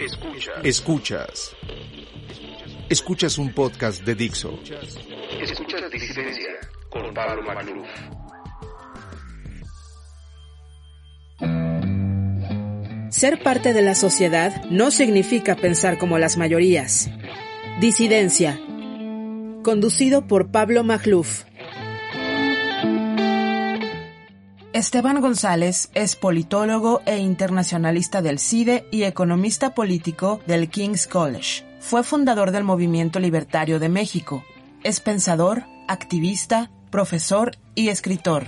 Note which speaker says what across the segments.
Speaker 1: Escuchas. Escuchas. Escuchas un podcast de Dixo.
Speaker 2: Escuchas Disidencia con Pablo Magluf.
Speaker 3: Ser parte de la sociedad no significa pensar como las mayorías. Disidencia. Conducido por Pablo Magluf. Esteban González es politólogo e internacionalista del CIDE y economista político del King's College. Fue fundador del Movimiento Libertario de México. Es pensador, activista, profesor y escritor.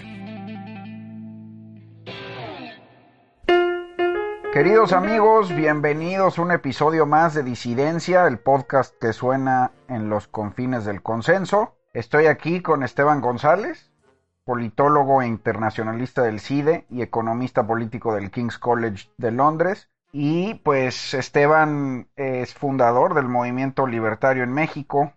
Speaker 4: Queridos amigos, bienvenidos a un episodio más de Disidencia, el podcast que suena en los confines del consenso. Estoy aquí con Esteban González, politólogo e internacionalista del CIDE y economista político del King's College de Londres. Y pues Esteban es fundador del movimiento libertario en México,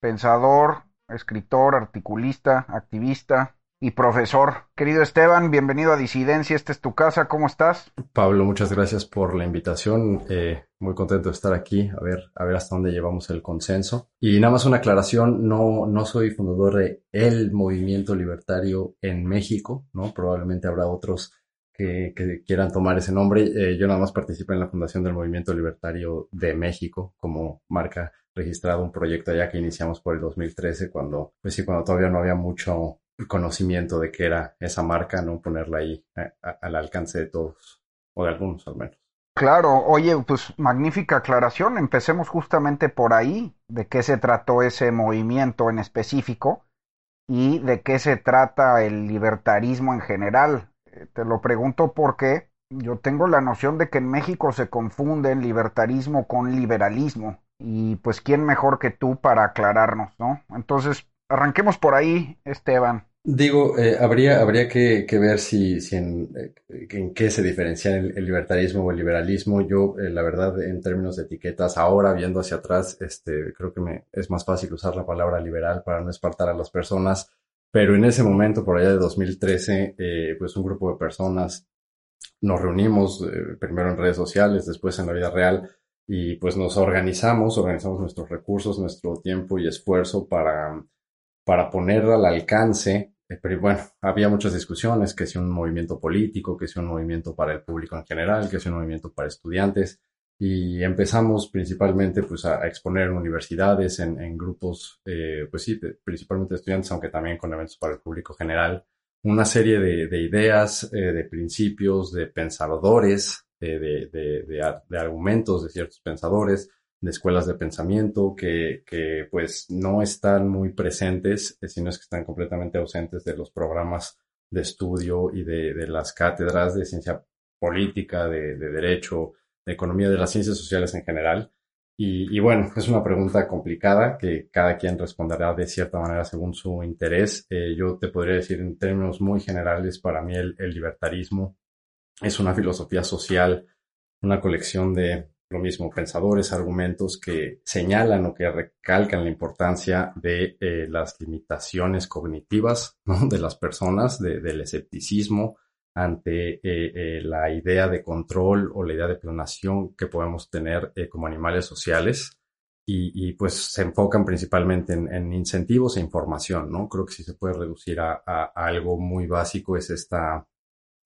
Speaker 4: pensador, escritor, articulista, activista, y profesor. Querido Esteban, bienvenido a Disidencia, esta es tu casa, ¿cómo estás?
Speaker 5: Pablo, muchas gracias por la invitación, eh, muy contento de estar aquí, a ver, a ver hasta dónde llevamos el consenso. Y nada más una aclaración, no, no soy fundador de el movimiento libertario en México, ¿no? Probablemente habrá otros que, quieran tomar ese nombre. Eh, yo nada más participé en la fundación del movimiento libertario de México como marca registrada, un proyecto allá que iniciamos por el 2013, cuando, pues sí, cuando todavía no había mucho conocimiento de qué era esa marca, no ponerla ahí al alcance de todos, o de algunos al menos.
Speaker 4: Claro, oye, pues magnífica aclaración. Empecemos justamente por ahí, de qué se trató ese movimiento en específico y de qué se trata el libertarismo en general. Eh, te lo pregunto porque yo tengo la noción de que en México se confunde libertarismo con liberalismo y pues quién mejor que tú para aclararnos, ¿no? Entonces, Arranquemos por ahí, Esteban.
Speaker 5: Digo, eh, habría, habría que, ver si, eh, en, qué se diferencia el, libertarismo o el liberalismo. Yo, eh, la verdad, en términos de etiquetas, ahora viendo hacia atrás, este, creo que me es más fácil usar la palabra liberal para no espartar a las personas. Pero en ese momento, por allá de 2013, pues un grupo de personas nos reunimos primero en redes sociales, después en la vida real, y pues nos organizamos, organizamos nuestros recursos, nuestro tiempo y esfuerzo para para poner al alcance, eh, pero bueno, había muchas discusiones, que si un movimiento político, que si un movimiento para el público en general, que si un movimiento para estudiantes, y empezamos principalmente pues a, exponer en universidades, en, grupos, eh, pues sí, principalmente estudiantes, aunque también con eventos para el público general, una serie de, ideas, eh, de principios, de pensadores, de, de, argumentos de ciertos pensadores, de escuelas de pensamiento que, que pues no están muy presentes, eh, sino es que están completamente ausentes de los programas de estudio y de, de las cátedras de ciencia política, de, de, derecho, de economía, de las ciencias sociales en general. Y, y, bueno, es una pregunta complicada que cada quien responderá de cierta manera según su interés. Eh, yo te podría decir en términos muy generales, para mí el, el libertarismo es una filosofía social, una colección de lo mismo, pensadores, argumentos que señalan o que recalcan la importancia de eh, las limitaciones cognitivas de las personas, del escepticismo ante eh, eh, la idea de control o la idea de planeación que podemos tener como animales sociales. Y, pues se enfocan principalmente en, incentivos e información, ¿no? Creo que si se puede reducir a algo muy básico es esta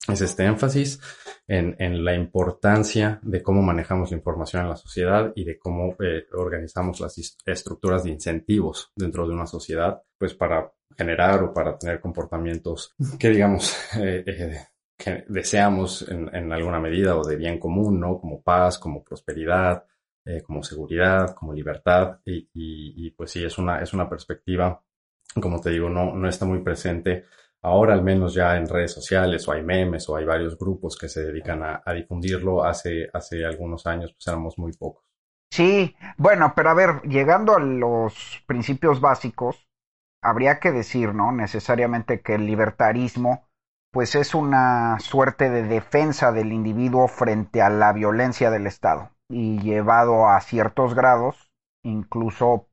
Speaker 5: es este énfasis en, en, la importancia de cómo manejamos la información en la sociedad y de cómo eh, organizamos las estructuras de incentivos dentro de una sociedad, pues para generar o para tener comportamientos que digamos eh, eh, que deseamos en, en, alguna medida o de bien común, ¿no? Como paz, como prosperidad, como seguridad, como libertad y, y, y, pues sí, es una, es una perspectiva, como te digo, no, no está muy presente Ahora al menos ya en redes sociales o hay memes o hay varios grupos que se dedican a, difundirlo. Hace, hace algunos años pues éramos muy pocos.
Speaker 4: Sí, bueno, pero a ver, llegando a los principios básicos, habría que decir, ¿no? Necesariamente que el libertarismo pues es una suerte de defensa del individuo frente a la violencia del Estado y llevado a ciertos grados, incluso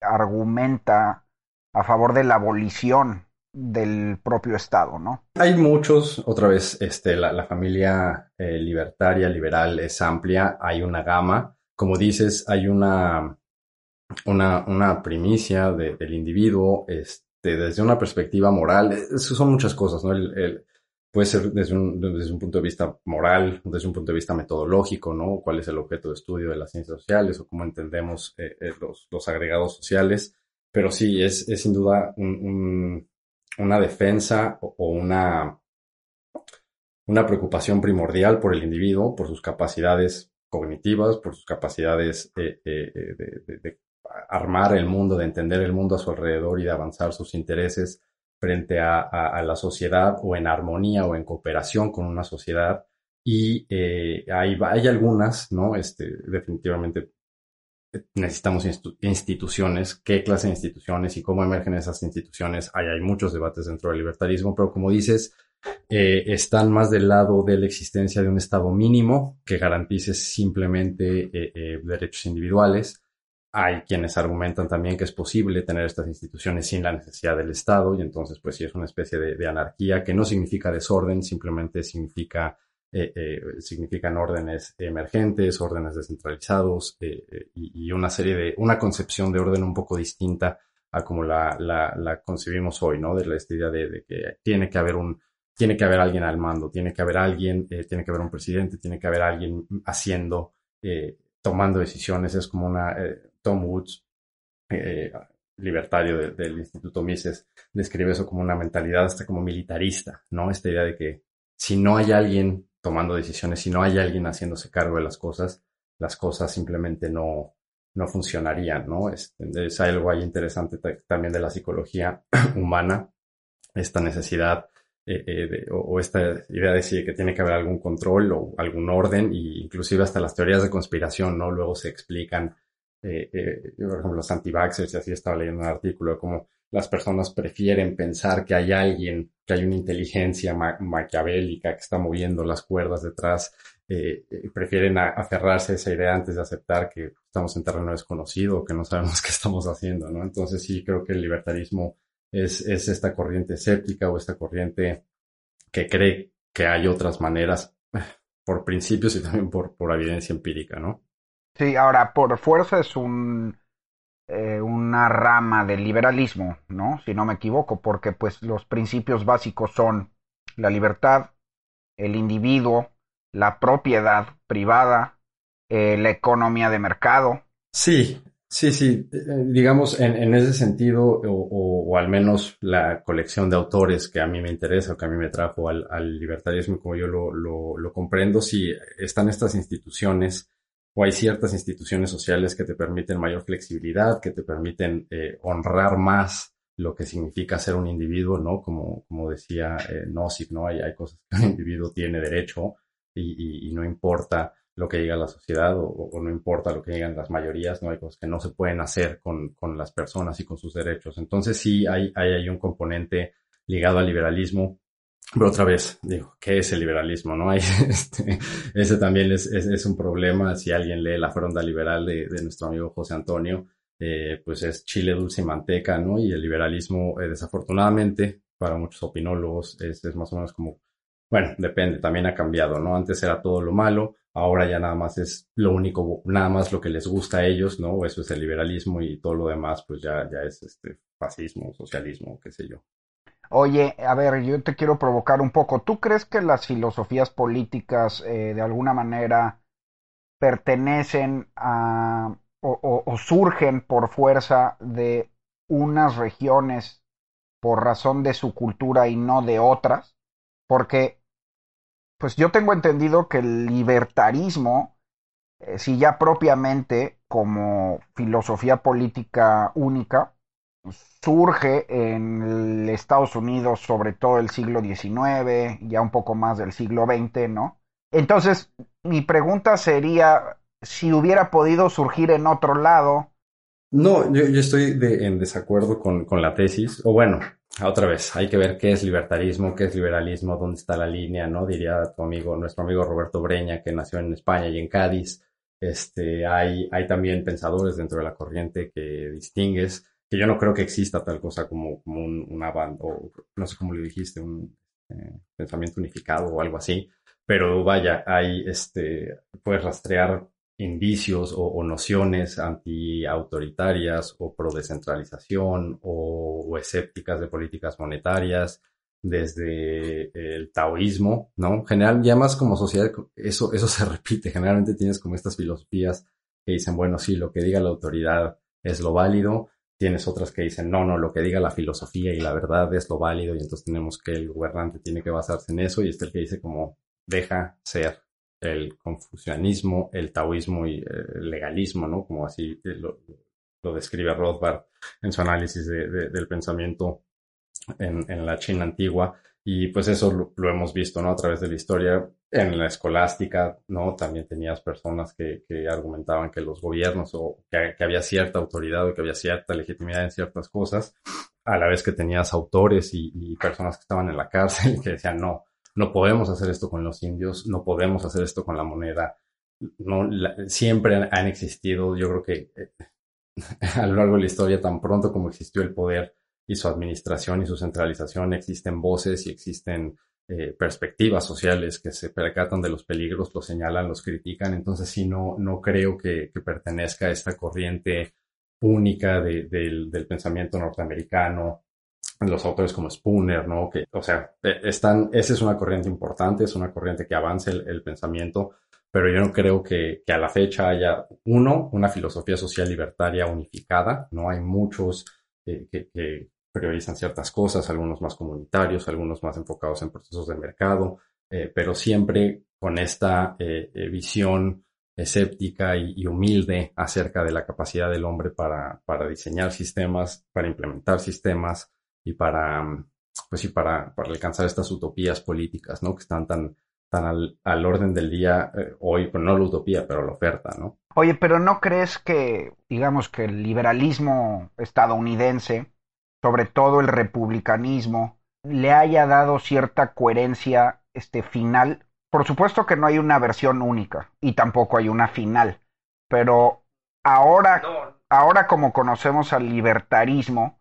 Speaker 4: argumenta a favor de la abolición del propio Estado, ¿no?
Speaker 5: Hay muchos, otra vez, este, la, familia eh, libertaria, liberal es amplia, hay una gama, como dices, hay una, una, primicia del individuo, este, desde una perspectiva moral, eso son muchas cosas, ¿no? Puede ser desde un, punto de vista moral, desde un punto de vista metodológico, ¿no? ¿Cuál es el objeto de estudio de las ciencias sociales o cómo entendemos eh, eh, los, agregados sociales? Pero sí, es sin duda un una defensa o una, una preocupación primordial por el individuo, por sus capacidades cognitivas, por sus capacidades de, armar el mundo, de entender el mundo a su alrededor y de avanzar sus intereses frente a, la sociedad o en armonía o en cooperación con una sociedad. Y eh, hay, hay algunas, ¿no? Este, definitivamente necesitamos instituciones, qué clase de instituciones y cómo emergen esas instituciones. Hay, muchos debates dentro del libertarismo, pero como dices, eh, están más del lado de la existencia de un Estado mínimo que garantice simplemente eh, eh, derechos individuales. Hay quienes argumentan también que es posible tener estas instituciones sin la necesidad del Estado y entonces pues sí es una especie de anarquía que no significa desorden, simplemente significa eh, eh, significan órdenes emergentes, órdenes descentralizados eh, y, una serie de, una concepción de orden un poco distinta a como la, la, concebimos hoy, ¿no? De la idea de, que tiene que haber un, tiene que haber alguien al mando, tiene que haber alguien, tiene que haber un presidente, tiene que haber alguien haciendo, tomando decisiones. Es como una, Tom Woods, libertario del Instituto Mises, describe eso como una mentalidad hasta como militarista, ¿no? Esta idea de que si no hay alguien tomando decisiones, si no hay alguien haciéndose cargo de las cosas, las cosas simplemente no, no funcionarían, ¿no? Es, es algo ahí interesante también de la psicología humana, esta necesidad eh, eh, o, esta idea de que tiene que haber algún control o algún orden, e inclusive hasta las teorías de conspiración, ¿no? Luego se explican, eh, por ejemplo, los anti-vaxxers, y así estaba leyendo un artículo de cómo las personas prefieren pensar que hay alguien, que hay una inteligencia maquiavélica que está moviendo las cuerdas detrás, eh, eh, prefieren aferrarse a esa idea antes de aceptar que estamos en terreno desconocido, que no sabemos qué estamos haciendo, ¿no? Entonces sí creo que el libertarismo es, es esta corriente escéptica o esta corriente que cree que hay otras maneras por principios y también por, por evidencia empírica, ¿no?
Speaker 4: Sí, ahora, por fuerza es un eh, una rama del liberalismo, ¿no? Si no me equivoco, porque pues los principios básicos son la libertad, el individuo, la propiedad privada, eh, la economía de mercado.
Speaker 5: Sí, sí, sí. Eh, digamos, en, ese sentido, o, al menos la colección de autores que a mí me interesa o que a mí me trajo al, libertarismo, como yo lo, lo, lo comprendo, sí, están estas instituciones o hay ciertas instituciones sociales que te permiten mayor flexibilidad, que te permiten eh, honrar más lo que significa ser un individuo, ¿no? Como, como decía eh, Nozick, ¿no? Hay, hay cosas que un individuo tiene derecho y, y, no importa lo que diga la sociedad o, no importa lo que digan las mayorías, ¿no? Hay cosas que no se pueden hacer con, con las personas y con sus derechos. Entonces sí hay, hay, hay un componente ligado al liberalismo pero otra vez, digo, ¿qué es el liberalismo? ¿no? Este, ese también es, es, un problema. Si alguien lee la fronda liberal de, de nuestro amigo José Antonio, eh, pues es chile dulce y manteca, ¿no? Y el liberalismo, eh, desafortunadamente, para muchos opinólogos, es, es, más o menos como, bueno, depende, también ha cambiado, ¿no? Antes era todo lo malo, ahora ya nada más es lo único, nada más lo que les gusta a ellos, ¿no? Eso es el liberalismo y todo lo demás, pues ya, ya es este fascismo, socialismo, qué sé yo.
Speaker 4: Oye, a ver, yo te quiero provocar un poco. ¿Tú crees que las filosofías políticas eh, de alguna manera pertenecen a o, surgen por fuerza de unas regiones por razón de su cultura y no de otras? Porque, pues yo tengo entendido que el libertarismo, eh, si ya propiamente como filosofía política única, surge en Estados Unidos, sobre todo el siglo XIX, ya un poco más del siglo XX, ¿no? Entonces, mi pregunta sería si hubiera podido surgir en otro lado.
Speaker 5: No, yo, estoy en desacuerdo con, con, la tesis, o bueno, otra vez, hay que ver qué es libertarismo, qué es liberalismo, dónde está la línea, ¿no? Diría tu amigo, nuestro amigo Roberto Breña, que nació en España y en Cádiz. Este, hay, hay también pensadores dentro de la corriente que distingues que yo no creo que exista tal cosa como, como un, una banda, o no sé cómo le dijiste, un eh, pensamiento unificado o algo así, pero vaya, hay, este, puedes rastrear indicios o, o nociones antiautoritarias o pro descentralización o, escépticas de políticas monetarias desde el taoísmo, ¿no? General, ya más como sociedad, eso, eso se repite. Generalmente tienes como estas filosofías que dicen, bueno, sí, lo que diga la autoridad es lo válido. Tienes otras que dicen, no, no, lo que diga la filosofía y la verdad es lo válido y entonces tenemos que el gobernante tiene que basarse en eso y este el que dice como, deja ser el confucianismo, el taoísmo y el legalismo, ¿no? Como así lo, lo describe Rothbard en su análisis de, de, del pensamiento en, en, la China antigua. Y pues eso lo, lo, hemos visto, ¿no? A través de la historia. En la escolástica, ¿no? También tenías personas que, que argumentaban que los gobiernos o que, que, había cierta autoridad o que había cierta legitimidad en ciertas cosas, a la vez que tenías autores y, y personas que estaban en la cárcel que decían, no, no podemos hacer esto con los indios, no podemos hacer esto con la moneda. No, la, siempre han existido, yo creo que eh, a lo largo de la historia, tan pronto como existió el poder y su administración y su centralización, existen voces y existen eh, perspectivas sociales que se percatan de los peligros, los señalan, los critican. Entonces, sí, no, no creo que, que pertenezca a esta corriente única de, del, del pensamiento norteamericano los autores como Spooner, ¿no? Que, o sea, e, están, esa es una corriente importante, es una corriente que avance el, el pensamiento, pero yo no creo que, que, a la fecha haya, uno, una filosofía social libertaria unificada, ¿no? Hay muchos eh, que, que, priorizan ciertas cosas, algunos más comunitarios, algunos más enfocados en procesos de mercado, eh, pero siempre con esta eh, eh visión escéptica y, y, humilde acerca de la capacidad del hombre para, diseñar sistemas, para implementar sistemas, y para, pues sí, para, alcanzar estas utopías políticas, ¿no? Que están tan, tan al, orden del día hoy, pues no la utopía, pero la oferta, ¿no?
Speaker 4: Oye, pero ¿no crees que, digamos, que el liberalismo estadounidense, sobre todo el republicanismo, le haya dado cierta coherencia este final? Por supuesto que no hay una versión única y tampoco hay una final, pero ahora, no. ahora como conocemos al libertarismo,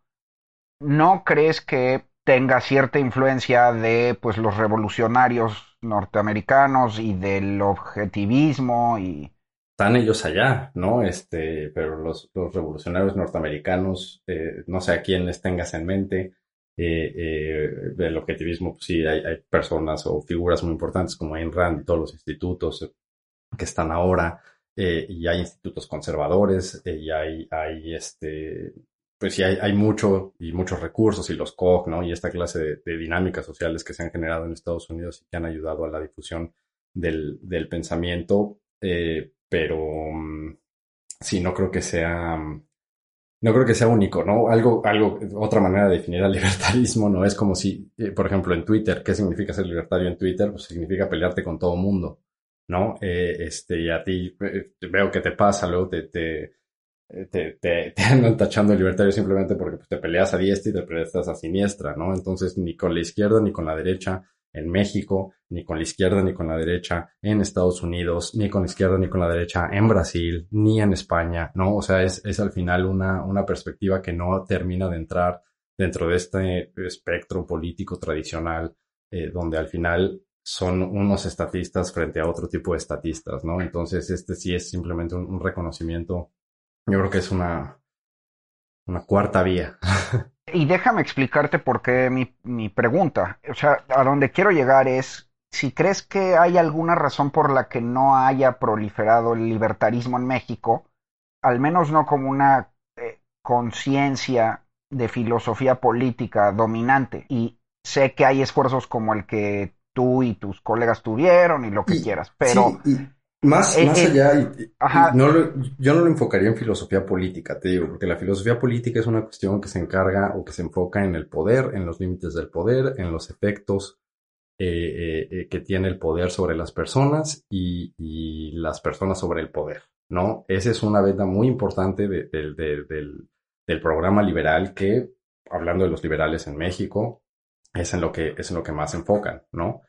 Speaker 4: ¿no crees que tenga cierta influencia de pues los revolucionarios norteamericanos y del objetivismo y
Speaker 5: están ellos allá, ¿no? Este, pero los, los revolucionarios norteamericanos, eh, no sé a quién les tengas en mente, eh, eh, del objetivismo, pues sí, hay, hay, personas o figuras muy importantes como Ayn Rand y todos los institutos que están ahora, eh, y hay institutos conservadores, eh, y hay, hay este, pues sí hay, hay, mucho y muchos recursos y los COG, ¿no? Y esta clase de, de, dinámicas sociales que se han generado en Estados Unidos y que han ayudado a la difusión del, del pensamiento, eh, pero sí, no creo que sea, no creo que sea único, ¿no? Algo, algo, otra manera de definir al libertarismo, ¿no? Es como si, eh, por ejemplo, en Twitter, ¿qué significa ser libertario en Twitter? Pues significa pelearte con todo mundo, ¿no? Eh, este, y a ti, eh, veo que te pasa, luego te, te te, te, te, andan tachando de libertario simplemente porque pues, te peleas a diestra y te peleas a siniestra, ¿no? Entonces, ni con la izquierda ni con la derecha en México, ni con la izquierda ni con la derecha en Estados Unidos, ni con la izquierda ni con la derecha en Brasil, ni en España, ¿no? O sea, es, es al final una, una perspectiva que no termina de entrar dentro de este espectro político tradicional, eh, donde al final son unos estatistas frente a otro tipo de estatistas, ¿no? Entonces, este sí es simplemente un, un reconocimiento yo creo que es una, una cuarta vía.
Speaker 4: y déjame explicarte por qué mi, mi pregunta. O sea, a donde quiero llegar es si crees que hay alguna razón por la que no haya proliferado el libertarismo en México, al menos no como una eh, conciencia de filosofía política dominante. Y sé que hay esfuerzos como el que tú y tus colegas tuvieron y lo que y, quieras, pero...
Speaker 5: Sí, y más, eh, más eh, allá, y, y no lo, yo no lo enfocaría en filosofía política, te digo, porque la filosofía política es una cuestión que se encarga o que se enfoca en el poder, en los límites del poder, en los efectos eh, que tiene el poder sobre las personas y, y, las personas sobre el poder, ¿no? Esa es una veta muy importante de, de, de, del, del programa liberal que, hablando de los liberales en México, es en lo que, es en lo que más enfocan, ¿no?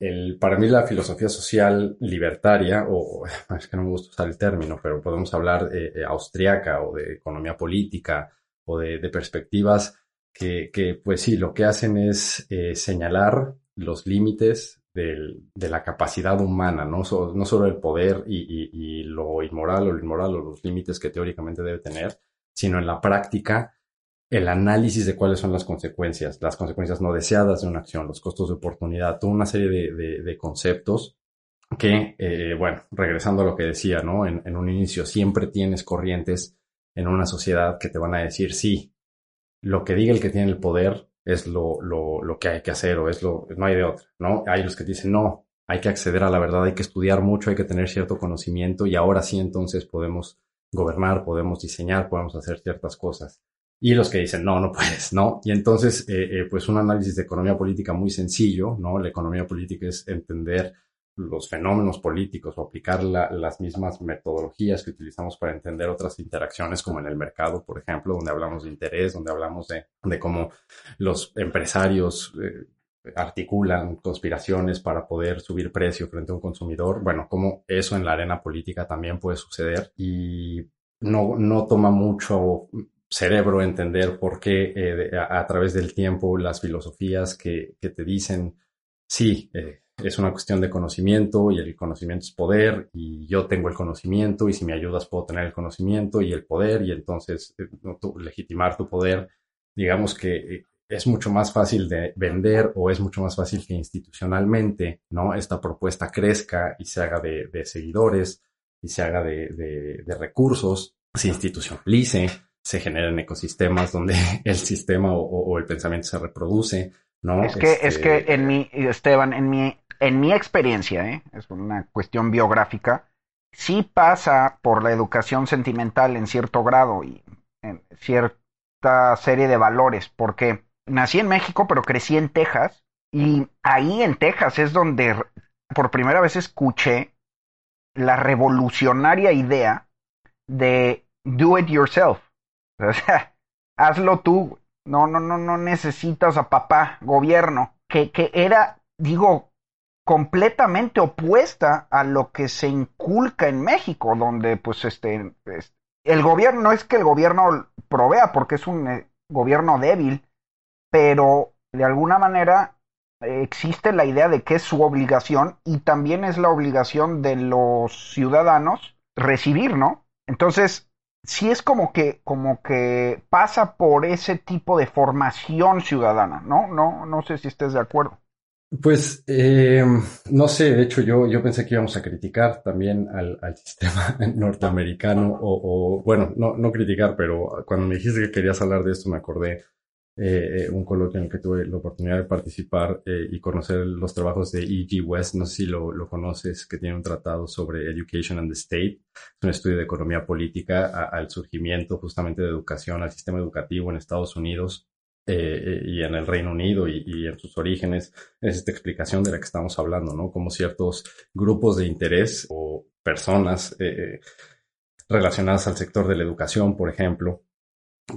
Speaker 5: El, para mí la filosofía social libertaria, o es que no me gusta usar el término, pero podemos hablar eh, austriaca o de economía política o de, perspectivas que, que, pues sí, lo que hacen es eh, señalar los límites del, de la capacidad humana, no, no solo el poder y, y, y, lo inmoral o lo inmoral o los límites que teóricamente debe tener, sino en la práctica el análisis de cuáles son las consecuencias, las consecuencias no deseadas de una acción, los costos de oportunidad, toda una serie de, de, conceptos que, eh, bueno, regresando a lo que decía, ¿no? En, en, un inicio, siempre tienes corrientes en una sociedad que te van a decir, sí, lo que diga el que tiene el poder es lo, lo, lo que hay que hacer o es lo, no hay de otra, ¿no? Hay los que dicen, no, hay que acceder a la verdad, hay que estudiar mucho, hay que tener cierto conocimiento y ahora sí entonces podemos gobernar, podemos diseñar, podemos hacer ciertas cosas. Y los que dicen, no, no puedes, ¿no? Y entonces, eh, eh, pues un análisis de economía política muy sencillo, ¿no? La economía política es entender los fenómenos políticos o aplicar las mismas metodologías que utilizamos para entender otras interacciones como en el mercado, por ejemplo, donde hablamos de interés, donde hablamos de, de cómo los empresarios eh, articulan conspiraciones para poder subir precio frente a un consumidor. Bueno, como eso en la arena política también puede suceder y no, no toma mucho cerebro entender por qué eh, a, través del tiempo las filosofías que, que te dicen, sí, eh, es una cuestión de conocimiento y el conocimiento es poder y yo tengo el conocimiento y si me ayudas puedo tener el conocimiento y el poder y entonces eh, legitimar tu poder, digamos que es mucho más fácil de vender o es mucho más fácil que institucionalmente, ¿no? Esta propuesta crezca y se haga de, seguidores y se haga de, recursos, se institucionalice, se generen ecosistemas donde el sistema o, el pensamiento se reproduce, ¿no?
Speaker 4: Es que, es que este en mi, Esteban, en mi, en mi experiencia, ¿eh? es una cuestión biográfica, sí pasa por la educación sentimental en cierto grado y en cierta serie de valores, porque nací en México, pero crecí en Texas. Y ahí en Texas es donde por primera vez escuché la revolucionaria idea de do it yourself. O sea, hazlo tú. No, no, no, no necesitas a papá, gobierno. Que, que era, digo, completamente opuesta a lo que se inculca en México, donde pues este, el gobierno no es que el gobierno provea porque es un eh, gobierno débil, pero de alguna manera existe la idea de que es su obligación y también es la obligación de los ciudadanos recibir, ¿no? Entonces, sí es como que, como que pasa por ese tipo de formación ciudadana, ¿no? No, no sé si estés de acuerdo.
Speaker 5: Pues eh, no sé, de hecho yo, yo pensé que íbamos a criticar también al, al sistema norteamericano o, o, bueno, no, no criticar, pero cuando me dijiste que querías hablar de esto me acordé eh, un coloquio en el que tuve la oportunidad de participar eh, y conocer los trabajos de E.G. West, no sé si lo, conoces, que tiene un tratado sobre Education and the State, es un estudio de economía política al surgimiento justamente de educación, al sistema educativo en Estados Unidos eh, y en el Reino Unido y, y, en sus orígenes, es esta explicación de la que estamos hablando, ¿no? Como ciertos grupos de interés o personas relacionadas al sector de la educación, por ejemplo,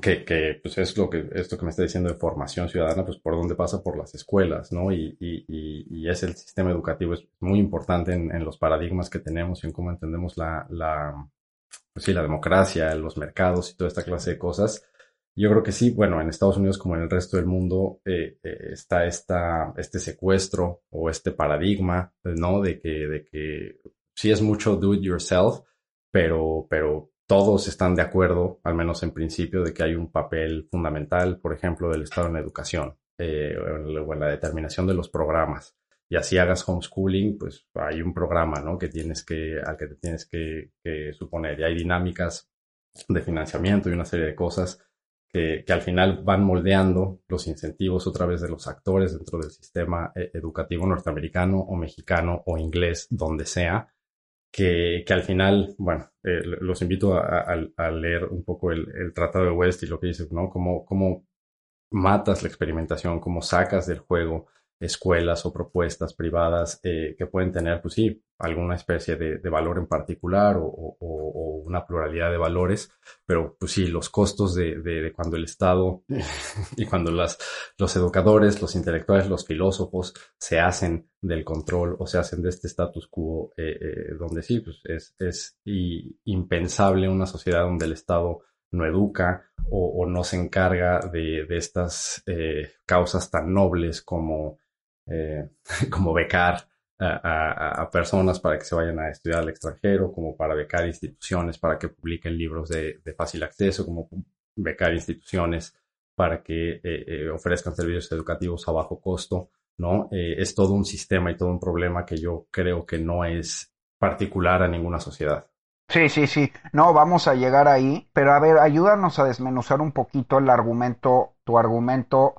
Speaker 5: que, que, pues es lo que, esto que me está diciendo de formación ciudadana, pues por dónde pasa por las escuelas, ¿no? Y, y, y es el sistema educativo, es muy importante en, en, los paradigmas que tenemos y en cómo entendemos la, la, pues sí, la democracia, los mercados y toda esta clase de cosas. Yo creo que sí, bueno, en Estados Unidos como en el resto del mundo eh, eh, está esta, este secuestro o este paradigma, ¿no? De que, de que sí es mucho do it yourself, pero, pero todos están de acuerdo, al menos en principio, de que hay un papel fundamental, por ejemplo, del Estado en la educación eh, o en la determinación de los programas. Y así hagas homeschooling, pues hay un programa, ¿no? Que tienes que, al que te tienes que, suponer. Y hay dinámicas de financiamiento y una serie de cosas que, que, al final van moldeando los incentivos otra vez de los actores dentro del sistema eh, educativo norteamericano o mexicano o inglés, donde sea, que, que al final, bueno, eh, los invito a, a, leer un poco el, el, Tratado de West y lo que dice, ¿no? Cómo, cómo matas la experimentación, cómo sacas del juego escuelas o propuestas privadas eh, que pueden tener, pues sí, alguna especie de, valor en particular o, una pluralidad de valores, pero pues sí, los costos de, de, de cuando el Estado y cuando los educadores, los intelectuales, los filósofos se hacen del control o se hacen de este status quo, eh, eh, donde sí, pues es, impensable una sociedad donde el Estado no educa o, no se encarga de, estas eh, causas tan nobles como, eh, como becar a, personas para que se vayan a estudiar al extranjero, como para becar instituciones para que publiquen libros de, fácil acceso, como becar instituciones para que eh, ofrezcan servicios educativos a bajo costo, ¿no? es todo un sistema y todo un problema que yo creo que no es particular a ninguna sociedad.
Speaker 4: Sí, sí, sí. No, vamos a llegar ahí. Pero a ver, ayúdanos a desmenuzar un poquito el argumento, tu argumento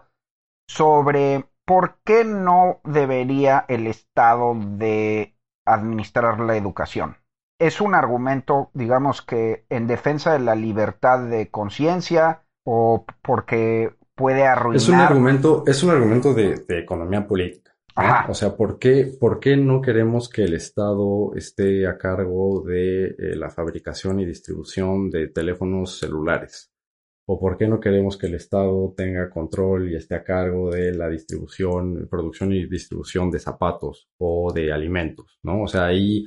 Speaker 4: sobre por qué no debería el Estado de administrar la educación. Es un argumento, digamos que, en defensa de la libertad de conciencia o porque puede arruinar.
Speaker 5: Es un argumento, es un argumento de economía política. O sea, ¿por qué, ¿por qué no queremos que el Estado esté a cargo de eh, la fabricación y distribución de teléfonos celulares? ¿O por qué no queremos que el Estado tenga control y esté a cargo de la distribución, producción y distribución de zapatos o de alimentos? ¿No? O sea, ahí,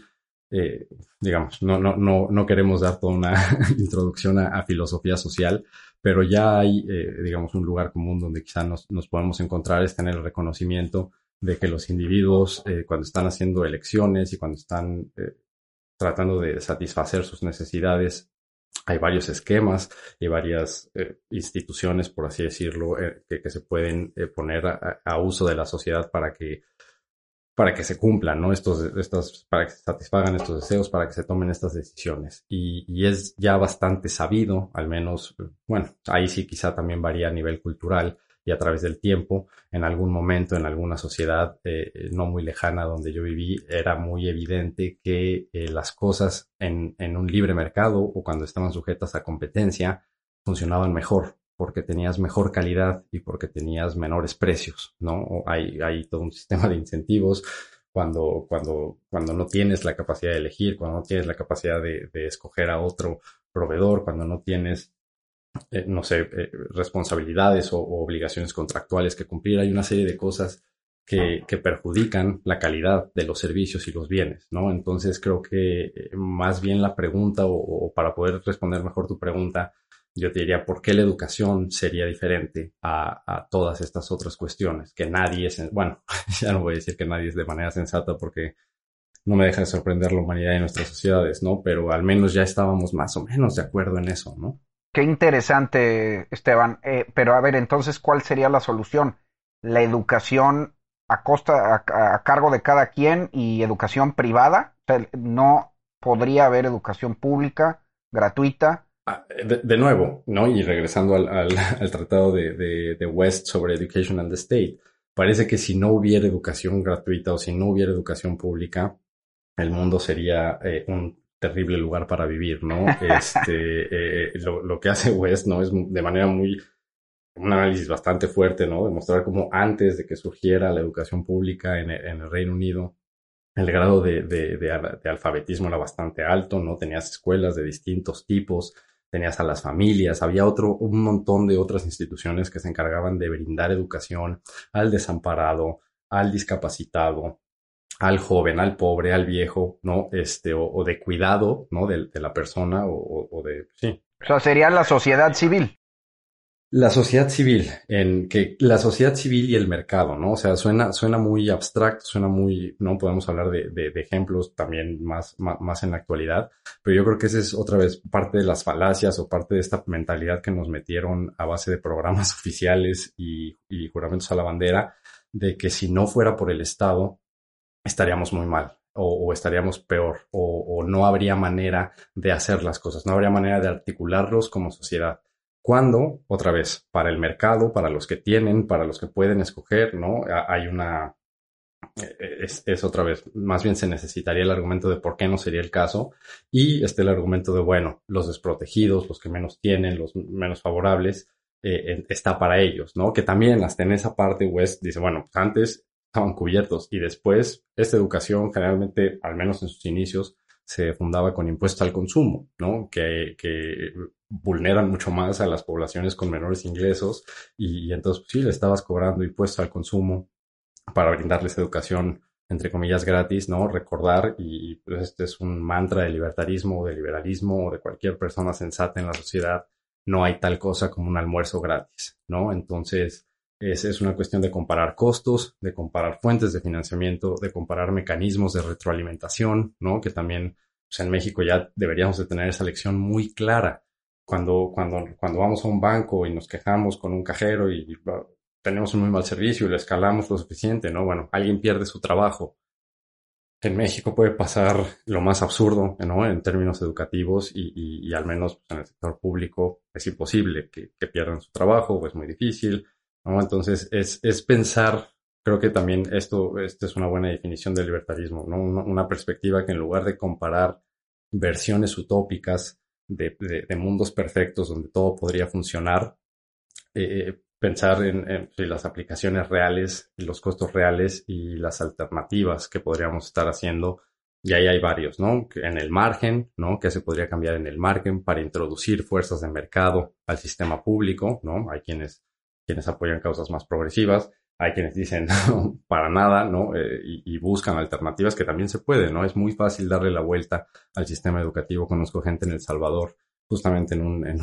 Speaker 5: eh, digamos, no, no, no, no queremos dar toda una introducción a, filosofía social, pero ya hay, eh, digamos, un lugar común donde quizá nos, nos podemos encontrar, está en el reconocimiento de que los individuos eh, cuando están haciendo elecciones y cuando están eh, tratando de satisfacer sus necesidades, hay varios esquemas y varias eh, instituciones, por así decirlo, que, se pueden poner a, uso de la sociedad para que para que se cumplan, ¿no? Estos, estos, para que se satisfagan estos deseos, para que se tomen estas decisiones. Y, y, es ya bastante sabido, al menos, bueno, ahí sí quizá también varía a nivel cultural, y a través del tiempo, en algún momento, en alguna sociedad eh, no muy lejana donde yo viví, era muy evidente que eh, las cosas en, en, un libre mercado o cuando estaban sujetas a competencia funcionaban mejor porque tenías mejor calidad y porque tenías menores precios, ¿no? Hay, hay todo un sistema de incentivos cuando, cuando, cuando no tienes la capacidad de elegir, cuando no tienes la capacidad de, de escoger a otro proveedor, cuando no tienes eh, no sé, eh, responsabilidades o, obligaciones contractuales que cumplir. Hay una serie de cosas que, perjudican la calidad de los servicios y los bienes, ¿no? Entonces creo que eh, más bien la pregunta o, para poder responder mejor tu pregunta, yo te diría, ¿por qué la educación sería diferente a, todas estas otras cuestiones? Que nadie es, bueno, ya no voy a decir que nadie es de manera sensata porque no me deja de sorprender la humanidad y nuestras sociedades, ¿no? Pero al menos ya estábamos más o menos de acuerdo en eso, ¿no?
Speaker 4: Qué interesante, Esteban. Eh, pero a ver, entonces, ¿cuál sería la solución? ¿La educación a costa, a, cargo de cada quien y educación privada? No podría haber educación pública, gratuita.
Speaker 5: Ah, de, nuevo, ¿no? Y regresando al, al, tratado de, de, West sobre Education and the State, parece que si no hubiera educación gratuita o si no hubiera educación pública, el mundo sería eh, un terrible lugar para vivir, ¿no? Este, eh, lo, que hace West, ¿no? Es de manera muy, un análisis bastante fuerte, ¿no? Demostrar cómo antes de que surgiera la educación pública en, el Reino Unido, el grado de, de, alfabetismo era bastante alto, ¿no? Tenías escuelas de distintos tipos, tenías a las familias, había otro, un montón de otras instituciones que se encargaban de brindar educación al desamparado, al discapacitado, al joven, al pobre, al viejo, ¿no? Este, o, de cuidado, ¿no? De, la persona o, o, de, sí.
Speaker 4: O sea, sería la sociedad civil.
Speaker 5: La sociedad civil, en que la sociedad civil y el mercado, ¿no? O sea, suena, suena muy abstracto, suena muy, no podemos hablar de, de, ejemplos también más, más, en la actualidad, pero yo creo que esa es otra vez parte de las falacias o parte de esta mentalidad que nos metieron a base de programas oficiales y, y juramentos a la bandera, de que si no fuera por el Estado, estaríamos muy mal o, estaríamos peor o, no habría manera de hacer las cosas, no habría manera de articularlos como sociedad. Cuando, otra vez, para el mercado, para los que tienen, para los que pueden escoger, ¿no? Hay una, e, es, es, otra vez, más bien se necesitaría el argumento de por qué no sería el caso y este el argumento de, bueno, los desprotegidos, los que menos tienen, los menos favorables, eh, está para ellos, ¿no? Que también hasta en esa parte West dice, bueno, antes estaban cubiertos. Y después, esta educación generalmente, al menos en sus inicios, se fundaba con impuestos al consumo, ¿no? Que, que vulneran mucho más a las poblaciones con menores ingresos y, entonces pues, sí, le estabas cobrando impuestos al consumo para brindarles educación, entre comillas, gratis, ¿no? Recordar, y pues, este es un mantra de libertarismo, de liberalismo o de cualquier persona sensata en la sociedad, no hay tal cosa como un almuerzo gratis, ¿no? Entonces, es, es una cuestión de comparar costos, de comparar fuentes de financiamiento, de comparar mecanismos de retroalimentación, ¿no? Que también pues, en México ya deberíamos de tener esa lección muy clara. Cuando, cuando, cuando vamos a un banco y nos quejamos con un cajero y tenemos un muy mal servicio y lo escalamos lo suficiente, ¿no? Bueno, alguien pierde su trabajo. En México puede pasar lo más absurdo, ¿no? En términos educativos y, y, al menos pues, en el sector público es imposible que, pierdan su trabajo es muy difícil, ¿no? Entonces es, es pensar, creo que también esto, esto es una buena definición del libertarismo, ¿no? Una, una perspectiva que en lugar de comparar versiones utópicas de, de, de mundos perfectos donde todo podría funcionar, eh, pensar en, en, las aplicaciones reales, los costos reales y las alternativas que podríamos estar haciendo. Y ahí hay varios, ¿no? En el margen, ¿no? Que se podría cambiar en el margen para introducir fuerzas de mercado al sistema público, ¿no? Hay quienes, quienes apoyan causas más progresivas, hay quienes dicen para nada, ¿no? Eh, y, buscan alternativas que también se puede, ¿no? Es muy fácil darle la vuelta al sistema educativo. Conozco gente en El Salvador justamente en, un, en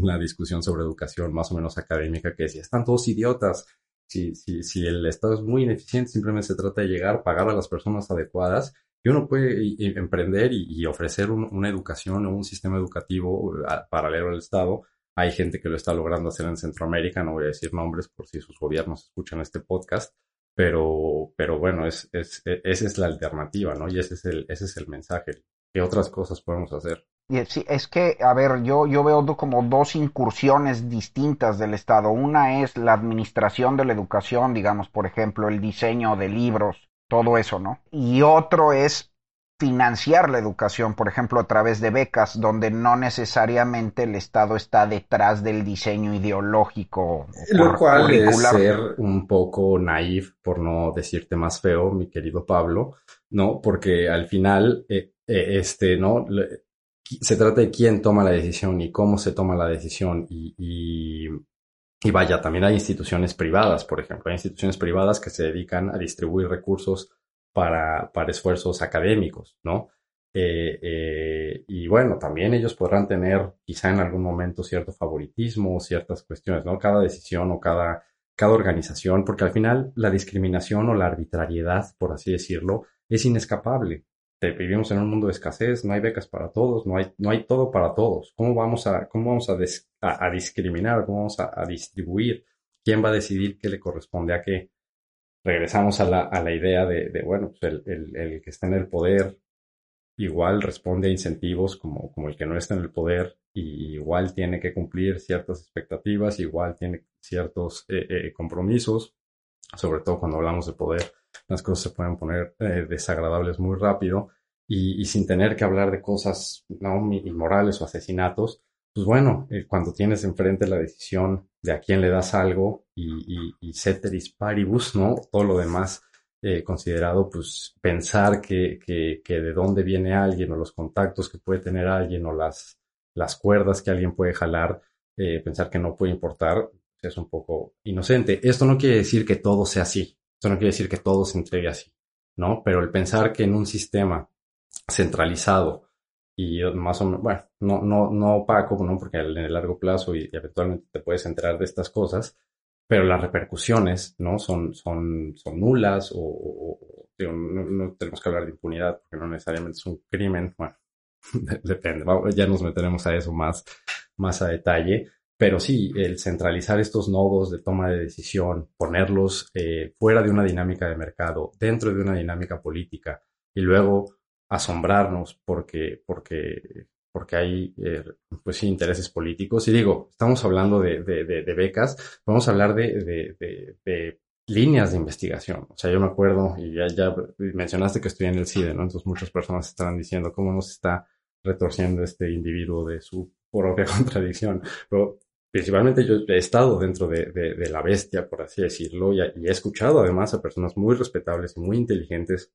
Speaker 5: una discusión sobre educación más o menos académica que decía, están todos idiotas. Si, si, si el Estado es muy ineficiente, simplemente se trata de llegar, pagar a las personas adecuadas y uno puede emprender y, ofrecer un, una educación o un sistema educativo paralelo al Estado. Hay gente que lo está logrando hacer en Centroamérica, no voy a decir nombres por si sus gobiernos escuchan este podcast, pero, pero bueno, es, es, esa es la alternativa, ¿no? Y ese es el, ese es el mensaje. ¿Qué otras cosas podemos hacer?
Speaker 4: Sí, es que, a ver, yo, yo veo como dos incursiones distintas del Estado. Una es la administración de la educación, digamos, por ejemplo, el diseño de libros, todo eso, ¿no? Y otro es financiar la educación, por ejemplo, a través de becas, donde no necesariamente el Estado está detrás del diseño ideológico.
Speaker 5: Lo cual es ser un poco naif, por no decirte más feo, mi querido Pablo, ¿no? Porque al final, eh, eh, este, ¿no? se trata de quién toma la decisión y cómo se toma la decisión y, y, y, vaya, también hay instituciones privadas, por ejemplo, hay instituciones privadas que se dedican a distribuir recursos para, para esfuerzos académicos, ¿no? Eh, eh, y bueno, también ellos podrán tener quizá en algún momento cierto favoritismo o ciertas cuestiones, ¿no? Cada decisión o cada, cada organización, porque al final la discriminación o la arbitrariedad, por así decirlo, es inescapable vivimos en un mundo de escasez, no hay becas para todos, no hay, no hay todo para todos. ¿Cómo vamos a, cómo vamos a, des, a, a discriminar? ¿Cómo vamos a, a, distribuir? ¿Quién va a decidir qué le corresponde a qué? Regresamos a la, a la idea de, de bueno, pues el, el, que está en el poder igual responde a incentivos como, como el que no está en el poder igual tiene que cumplir ciertas expectativas, igual tiene ciertos eh, eh, compromisos, sobre todo cuando hablamos de poder las cosas se pueden poner eh, desagradables muy rápido y, y, sin tener que hablar de cosas no inmorales o asesinatos, pues bueno, cuando tienes enfrente la decisión de a quién le das algo y, y, y ceteris paribus, ¿no? Todo lo demás eh, considerado, pues pensar que, que, que de dónde viene alguien o los contactos que puede tener alguien o las, las cuerdas que alguien puede jalar, eh, pensar que no puede importar, es un poco inocente. Esto no quiere decir que todo sea así. Esto no quiere decir que todo se entregue así, ¿no? Pero el pensar que en un sistema centralizado y más o menos, bueno, no, no, no opaco, ¿no? Porque en el largo plazo y, y eventualmente te puedes enterar de estas cosas, pero las repercusiones, ¿no? Son, son, son nulas o, o digo, no, no, tenemos que hablar de impunidad porque no necesariamente es un crimen, bueno, depende, ya nos meteremos a eso más, más a detalle, pero sí, el centralizar estos nodos de toma de decisión, ponerlos eh, fuera de una dinámica de mercado, dentro de una dinámica política, y luego asombrarnos porque, porque, porque hay, eh, pues intereses políticos. Y digo, estamos hablando de, de, de, de becas, vamos a hablar de, de, líneas de investigación. O sea, yo me acuerdo, y ya, ya mencionaste que estoy en el CIDE, ¿no? Entonces muchas personas estarán diciendo cómo nos está retorciendo este individuo de su propia contradicción. Pero principalmente yo he estado dentro de, de, de la bestia, por así decirlo, y, y, he escuchado además a personas muy respetables y muy inteligentes,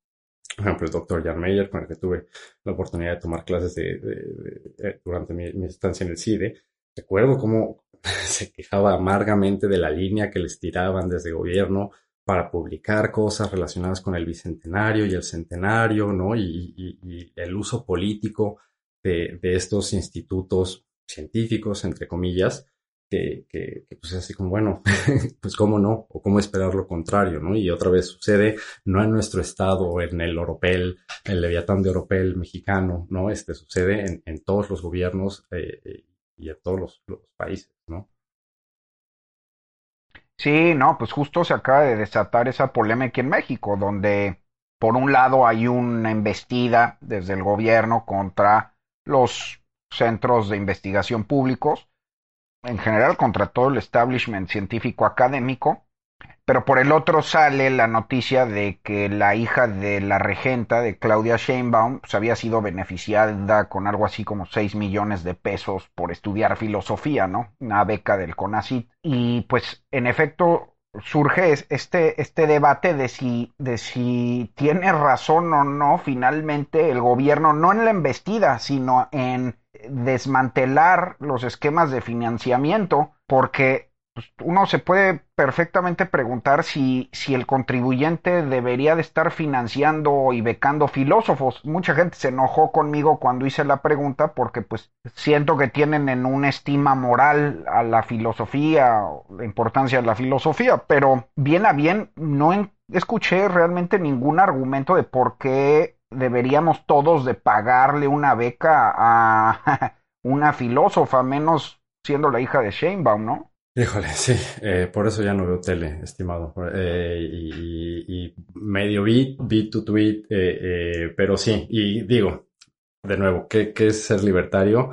Speaker 5: por ejemplo, el doctor Jan Meyer, con el que tuve la oportunidad de tomar clases de, durante mi, estancia en el CIDE. Recuerdo cómo se quejaba amargamente de la línea que les tiraban desde gobierno para publicar cosas relacionadas con el bicentenario y el centenario, ¿no? Y, y, el uso político de, de estos institutos científicos, entre comillas, que, que, pues es así como, bueno, pues cómo no, o cómo esperar lo contrario, ¿no? Y otra vez sucede, no en nuestro estado, en el Oropel, el Leviatán de Oropel mexicano, ¿no? Este sucede en, en todos los gobiernos eh, y en todos los, los países, ¿no?
Speaker 4: Sí, no, pues justo se acaba de desatar esa polémica en México, donde por un lado hay una embestida desde el gobierno contra los centros de investigación públicos, en general contra todo el establishment científico académico, pero por el otro sale la noticia de que la hija de la regenta, de Claudia Sheinbaum, pues había sido beneficiada con algo así como 6 millones de pesos por estudiar filosofía, ¿no? Una beca del CONACYT. Y pues en efecto surge este, este debate de si, de si tiene razón o no finalmente el gobierno, no en la embestida, sino en desmantelar los esquemas de financiamiento, porque pues, uno se puede perfectamente preguntar si, si el contribuyente debería de estar financiando y becando filósofos. Mucha gente se enojó conmigo cuando hice la pregunta porque pues siento que tienen en una estima moral a la filosofía, la importancia de la filosofía, pero bien a bien no escuché realmente ningún argumento de por qué deberíamos todos de pagarle una beca a una filósofa, menos siendo la hija de Sheinbaum, ¿no?
Speaker 5: Híjole, sí, eh, por eso ya no veo tele, estimado. Eh, y, medio beat, beat to tweet, eh, pero sí, y digo, de nuevo, ¿qué, ¿qué, es ser libertario?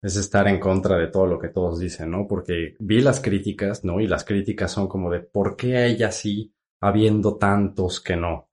Speaker 5: Es estar en contra de todo lo que todos dicen, ¿no? Porque vi las críticas, ¿no? Y las críticas son como de, ¿por qué ella sí, habiendo tantos que no?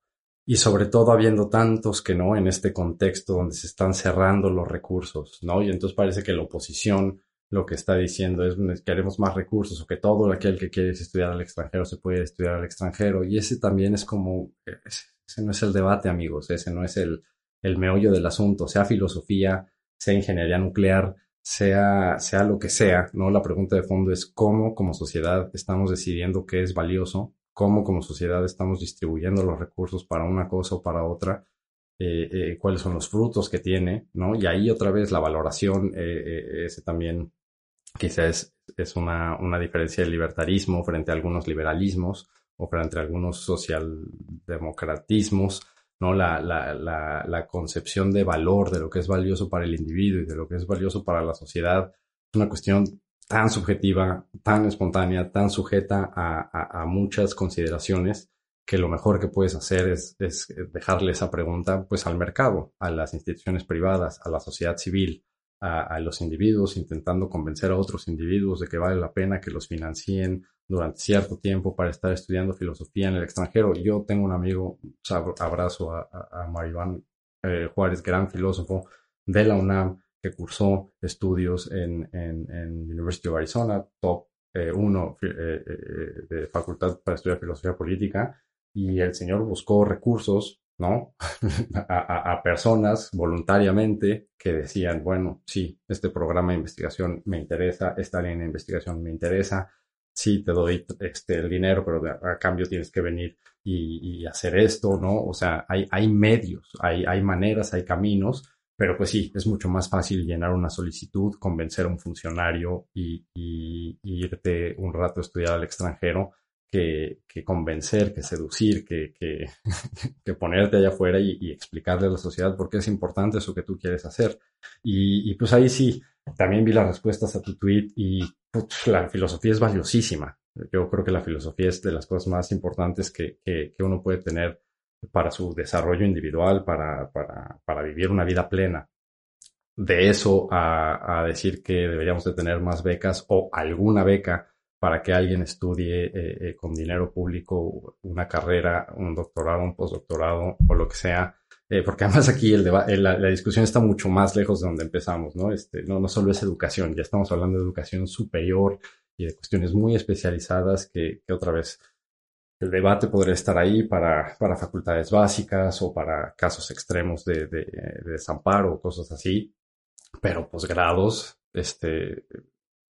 Speaker 5: Y sobre todo habiendo tantos que no en este contexto donde se están cerrando los recursos, ¿no? Y entonces parece que la oposición lo que está diciendo es que queremos más recursos o que todo aquel que quiere estudiar al extranjero se puede estudiar al extranjero. Y ese también es como, ese no es el debate, amigos, ese no es el, el meollo del asunto, sea filosofía, sea ingeniería nuclear, sea, sea lo que sea, ¿no? La pregunta de fondo es cómo como sociedad estamos decidiendo qué es valioso, cómo como sociedad estamos distribuyendo los recursos para una cosa o para otra, eh, eh, cuáles son los frutos que tiene, ¿no? Y ahí otra vez la valoración, eh, ese también quizás es, una, una, diferencia de libertarismo frente a algunos liberalismos o frente a algunos socialdemocratismos, ¿no? La, la, la, la, concepción de valor de lo que es valioso para el individuo y de lo que es valioso para la sociedad es una cuestión tan subjetiva, tan espontánea, tan sujeta a, a, muchas consideraciones que lo mejor que puedes hacer es, es, dejarle esa pregunta pues al mercado, a las instituciones privadas, a la sociedad civil, a, los individuos, intentando convencer a otros individuos de que vale la pena que los financien durante cierto tiempo para estar estudiando filosofía en el extranjero. Yo tengo un amigo, abrazo a, a, Maribán eh, Juárez, gran filósofo de la UNAM, que cursó estudios en, en, en University of Arizona, top 1 eh, eh, de facultad para estudiar filosofía política, y el señor buscó recursos ¿no? a, personas voluntariamente que decían, bueno, sí, este programa de investigación me interesa, esta línea de investigación me interesa, sí, te doy este, el dinero, pero a cambio tienes que venir y, hacer esto, ¿no? O sea, hay, hay medios, hay, hay maneras, hay caminos, pero pues sí, es mucho más fácil llenar una solicitud, convencer a un funcionario y, y irte un rato a estudiar al extranjero que, convencer, que seducir, que, ponerte allá afuera y, explicarle a la sociedad por qué es importante eso que tú quieres hacer. Y, y pues ahí sí, también vi las respuestas a tu tweet y la filosofía es valiosísima. Yo creo que la filosofía es de las cosas más importantes que uno puede tener para su desarrollo individual, para, para, para vivir una vida plena. De eso a, a decir que deberíamos de tener más becas o alguna beca para que alguien estudie eh, eh, con dinero público una carrera, un doctorado, un postdoctorado o lo que sea. Eh, porque además aquí el la, la, discusión está mucho más lejos de donde empezamos, ¿no? Este, no, no solo es educación, ya estamos hablando de educación superior y de cuestiones muy especializadas que, que otra vez el debate podría estar ahí para, para facultades básicas o para casos extremos de, de, de desamparo o cosas así, pero posgrados, este,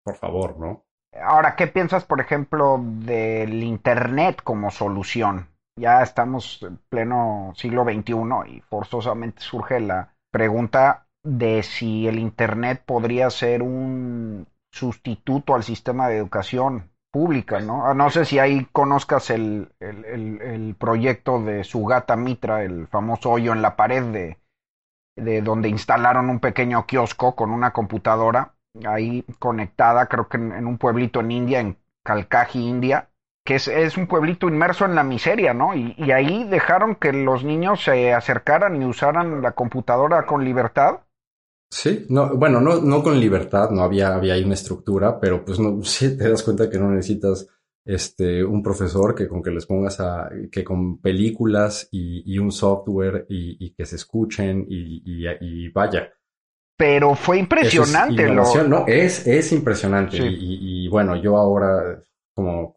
Speaker 5: por favor, ¿no?
Speaker 4: Ahora, ¿qué piensas, por ejemplo, del Internet como solución? Ya estamos en pleno siglo XXI y forzosamente surge la pregunta de si el Internet podría ser un sustituto al sistema de educación pública, ¿no? Ah, no sé si ahí conozcas el, el, proyecto de Sugata Mitra, el famoso hoyo en la pared de, de donde instalaron un pequeño kiosco con una computadora ahí conectada, creo que en, un pueblito en India, en Kalkaji, India, que es, es, un pueblito inmerso en la miseria, ¿no? Y, y, ahí dejaron que los niños se acercaran y usaran la computadora con libertad
Speaker 5: Sí, no, bueno, no, no con libertad, no había, había ahí una estructura, pero pues no, sí te das cuenta que no necesitas este, un profesor que con que les pongas a, que con películas y, y un software y, y, que se escuchen y, y vaya.
Speaker 4: Pero fue impresionante.
Speaker 5: Es lo... ¿no? Es, es impresionante. Y, bueno, yo ahora, como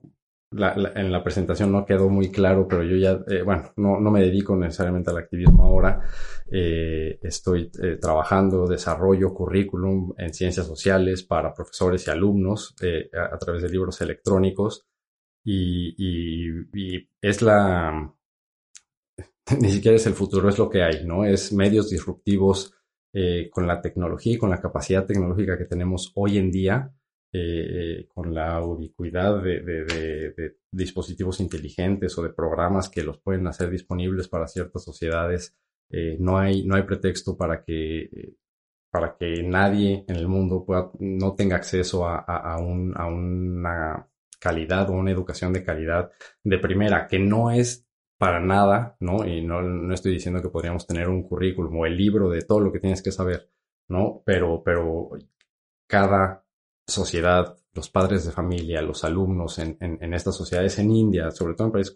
Speaker 5: en la presentación no quedó muy claro, pero yo ya, eh, bueno, no, no, me dedico necesariamente al activismo ahora. Eh, estoy eh, trabajando, desarrollo currículum en ciencias sociales para profesores y alumnos a, través de libros electrónicos. Y, es la, ni siquiera es el futuro, es lo que hay, ¿no? Es medios disruptivos con la tecnología y con la capacidad tecnológica que tenemos hoy en día eh, con la ubicuidad de, dispositivos inteligentes o de programas que los pueden hacer disponibles para ciertas sociedades, eh, no, hay, no hay pretexto para que, para que nadie en el mundo pueda, no tenga acceso a, a, a una calidad o una educación de calidad de primera, que no es para nada, ¿no? Y no, no estoy diciendo que podríamos tener un currículum o el libro de todo lo que tienes que saber, ¿no? Pero, pero cada sociedad, los padres de familia, los alumnos en, en, estas sociedades en India, sobre todo en países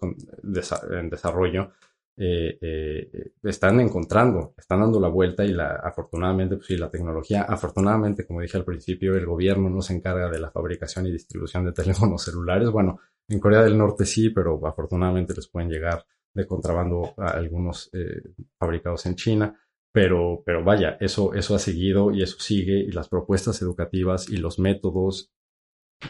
Speaker 5: en desarrollo, eh, eh, están encontrando, están dando la vuelta y la, afortunadamente, pues sí, la tecnología, afortunadamente, como dije al principio, el gobierno no se encarga de la fabricación y distribución de teléfonos celulares. Bueno, en Corea del Norte sí, pero afortunadamente les pueden llegar de contrabando a algunos eh, fabricados en China. Pero, pero vaya, eso, eso ha seguido y eso sigue y las propuestas educativas y los métodos,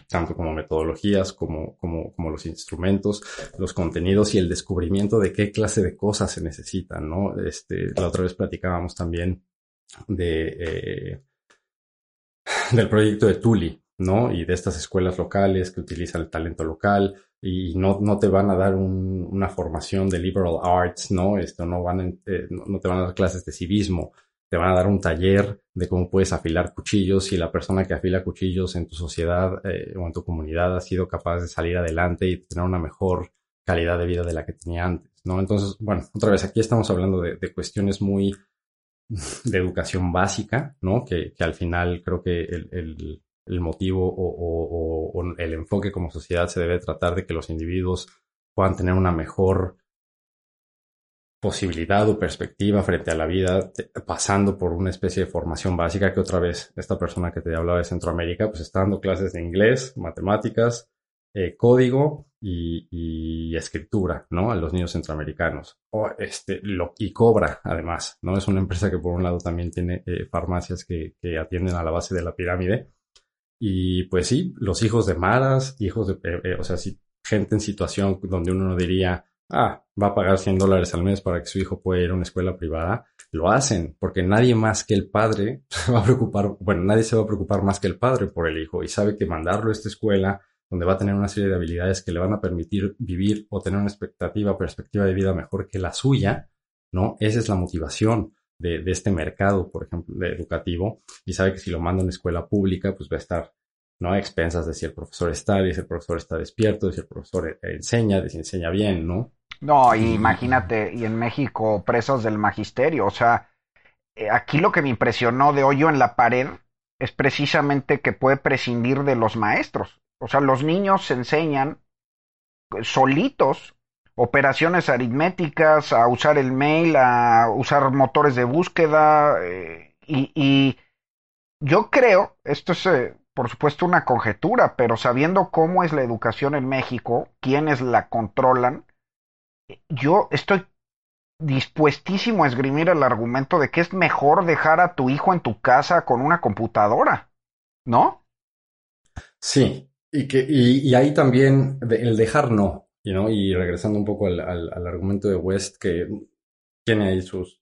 Speaker 5: tanto como metodologías como, como, como los instrumentos, los contenidos y el descubrimiento de qué clase de cosas se necesitan, ¿no? Este, la otra vez platicábamos también de, eh, del proyecto de Tuli, ¿no? Y de estas escuelas locales que utilizan el talento local, y no, no te van a dar un, una formación de liberal arts, ¿no? Esto no van eh, no, te van a dar clases de civismo, te van a dar un taller de cómo puedes afilar cuchillos si la persona que afila cuchillos en tu sociedad eh, o en tu comunidad ha sido capaz de salir adelante y tener una mejor calidad de vida de la que tenía antes, ¿no? Entonces, bueno, otra vez aquí estamos hablando de, de cuestiones muy de educación básica, ¿no? Que, que al final creo que el, el, el motivo o, el enfoque como sociedad se debe tratar de que los individuos puedan tener una mejor posibilidad o perspectiva frente a la vida, pasando por una especie de formación básica que otra vez esta persona que te hablaba de Centroamérica, pues está dando clases de inglés, matemáticas, eh, código y, escritura, ¿no? A los niños centroamericanos. O este, y cobra, además, ¿no? Es una empresa que por un lado también tiene eh, farmacias que, atienden a la base de la pirámide y pues sí, los hijos de maras, hijos de, eh, eh, o sea, si gente en situación donde uno no diría, ah, va a pagar 100 dólares al mes para que su hijo pueda ir a una escuela privada, lo hacen, porque nadie más que el padre se va a preocupar, bueno, nadie se va a preocupar más que el padre por el hijo y sabe que mandarlo a esta escuela donde va a tener una serie de habilidades que le van a permitir vivir o tener una expectativa, perspectiva de vida mejor que la suya, ¿no? Esa es la motivación de, este mercado, por ejemplo, de educativo, y sabe que si lo manda a una escuela pública, pues va a estar ¿no? A expensas de si el profesor está, de si el profesor está despierto, de si el profesor enseña, de si enseña bien, ¿no?
Speaker 4: No, imagínate, y en México presos del magisterio, o sea, eh, aquí lo que me impresionó de hoyo en la pared es precisamente que puede prescindir de los maestros. O sea, los niños se enseñan solitos operaciones aritméticas, a usar el mail, a usar motores de búsqueda eh, y, yo creo, esto es eh, por supuesto una conjetura, pero sabiendo cómo es la educación en México, quiénes la controlan, yo estoy dispuestísimo a esgrimir el argumento de que es mejor dejar a tu hijo en tu casa con una computadora, ¿no?
Speaker 5: Sí, y, que, y ahí también el dejar no, y regresando un poco al, argumento de West, que tiene ahí sus,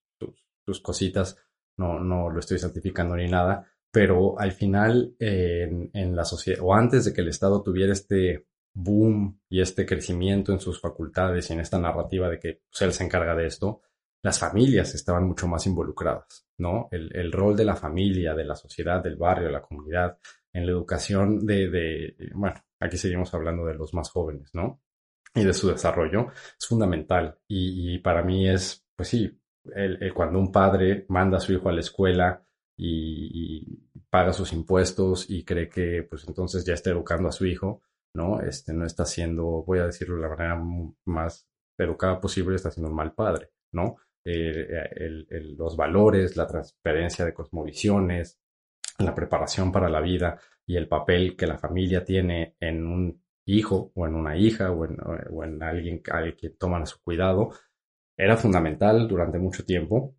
Speaker 5: sus, cositas, no, no lo estoy certificando ni nada, pero al final en, en la sociedad, o antes de que el Estado tuviera este boom y este crecimiento en sus facultades y en esta narrativa de que pues, él se encarga de esto, las familias estaban mucho más involucradas, ¿no? El, el, rol de la familia, de la sociedad, del barrio, de la comunidad, en la educación de, de, bueno, aquí seguimos hablando de los más jóvenes, ¿no? Y de su desarrollo, es fundamental. Y, para mí es, pues sí, el, el, cuando un padre manda a su hijo a la escuela y, y, paga sus impuestos y cree que, pues entonces ya está educando a su hijo, ¿no? Este no está siendo, voy a decirlo de la manera más educada posible, está siendo un mal padre, ¿no? Eh, el, el, los valores, la transparencia de cosmovisiones, la preparación para la vida y el papel que la familia tiene en un hijo o en una hija o en, o en alguien al que toman su cuidado, era fundamental durante mucho tiempo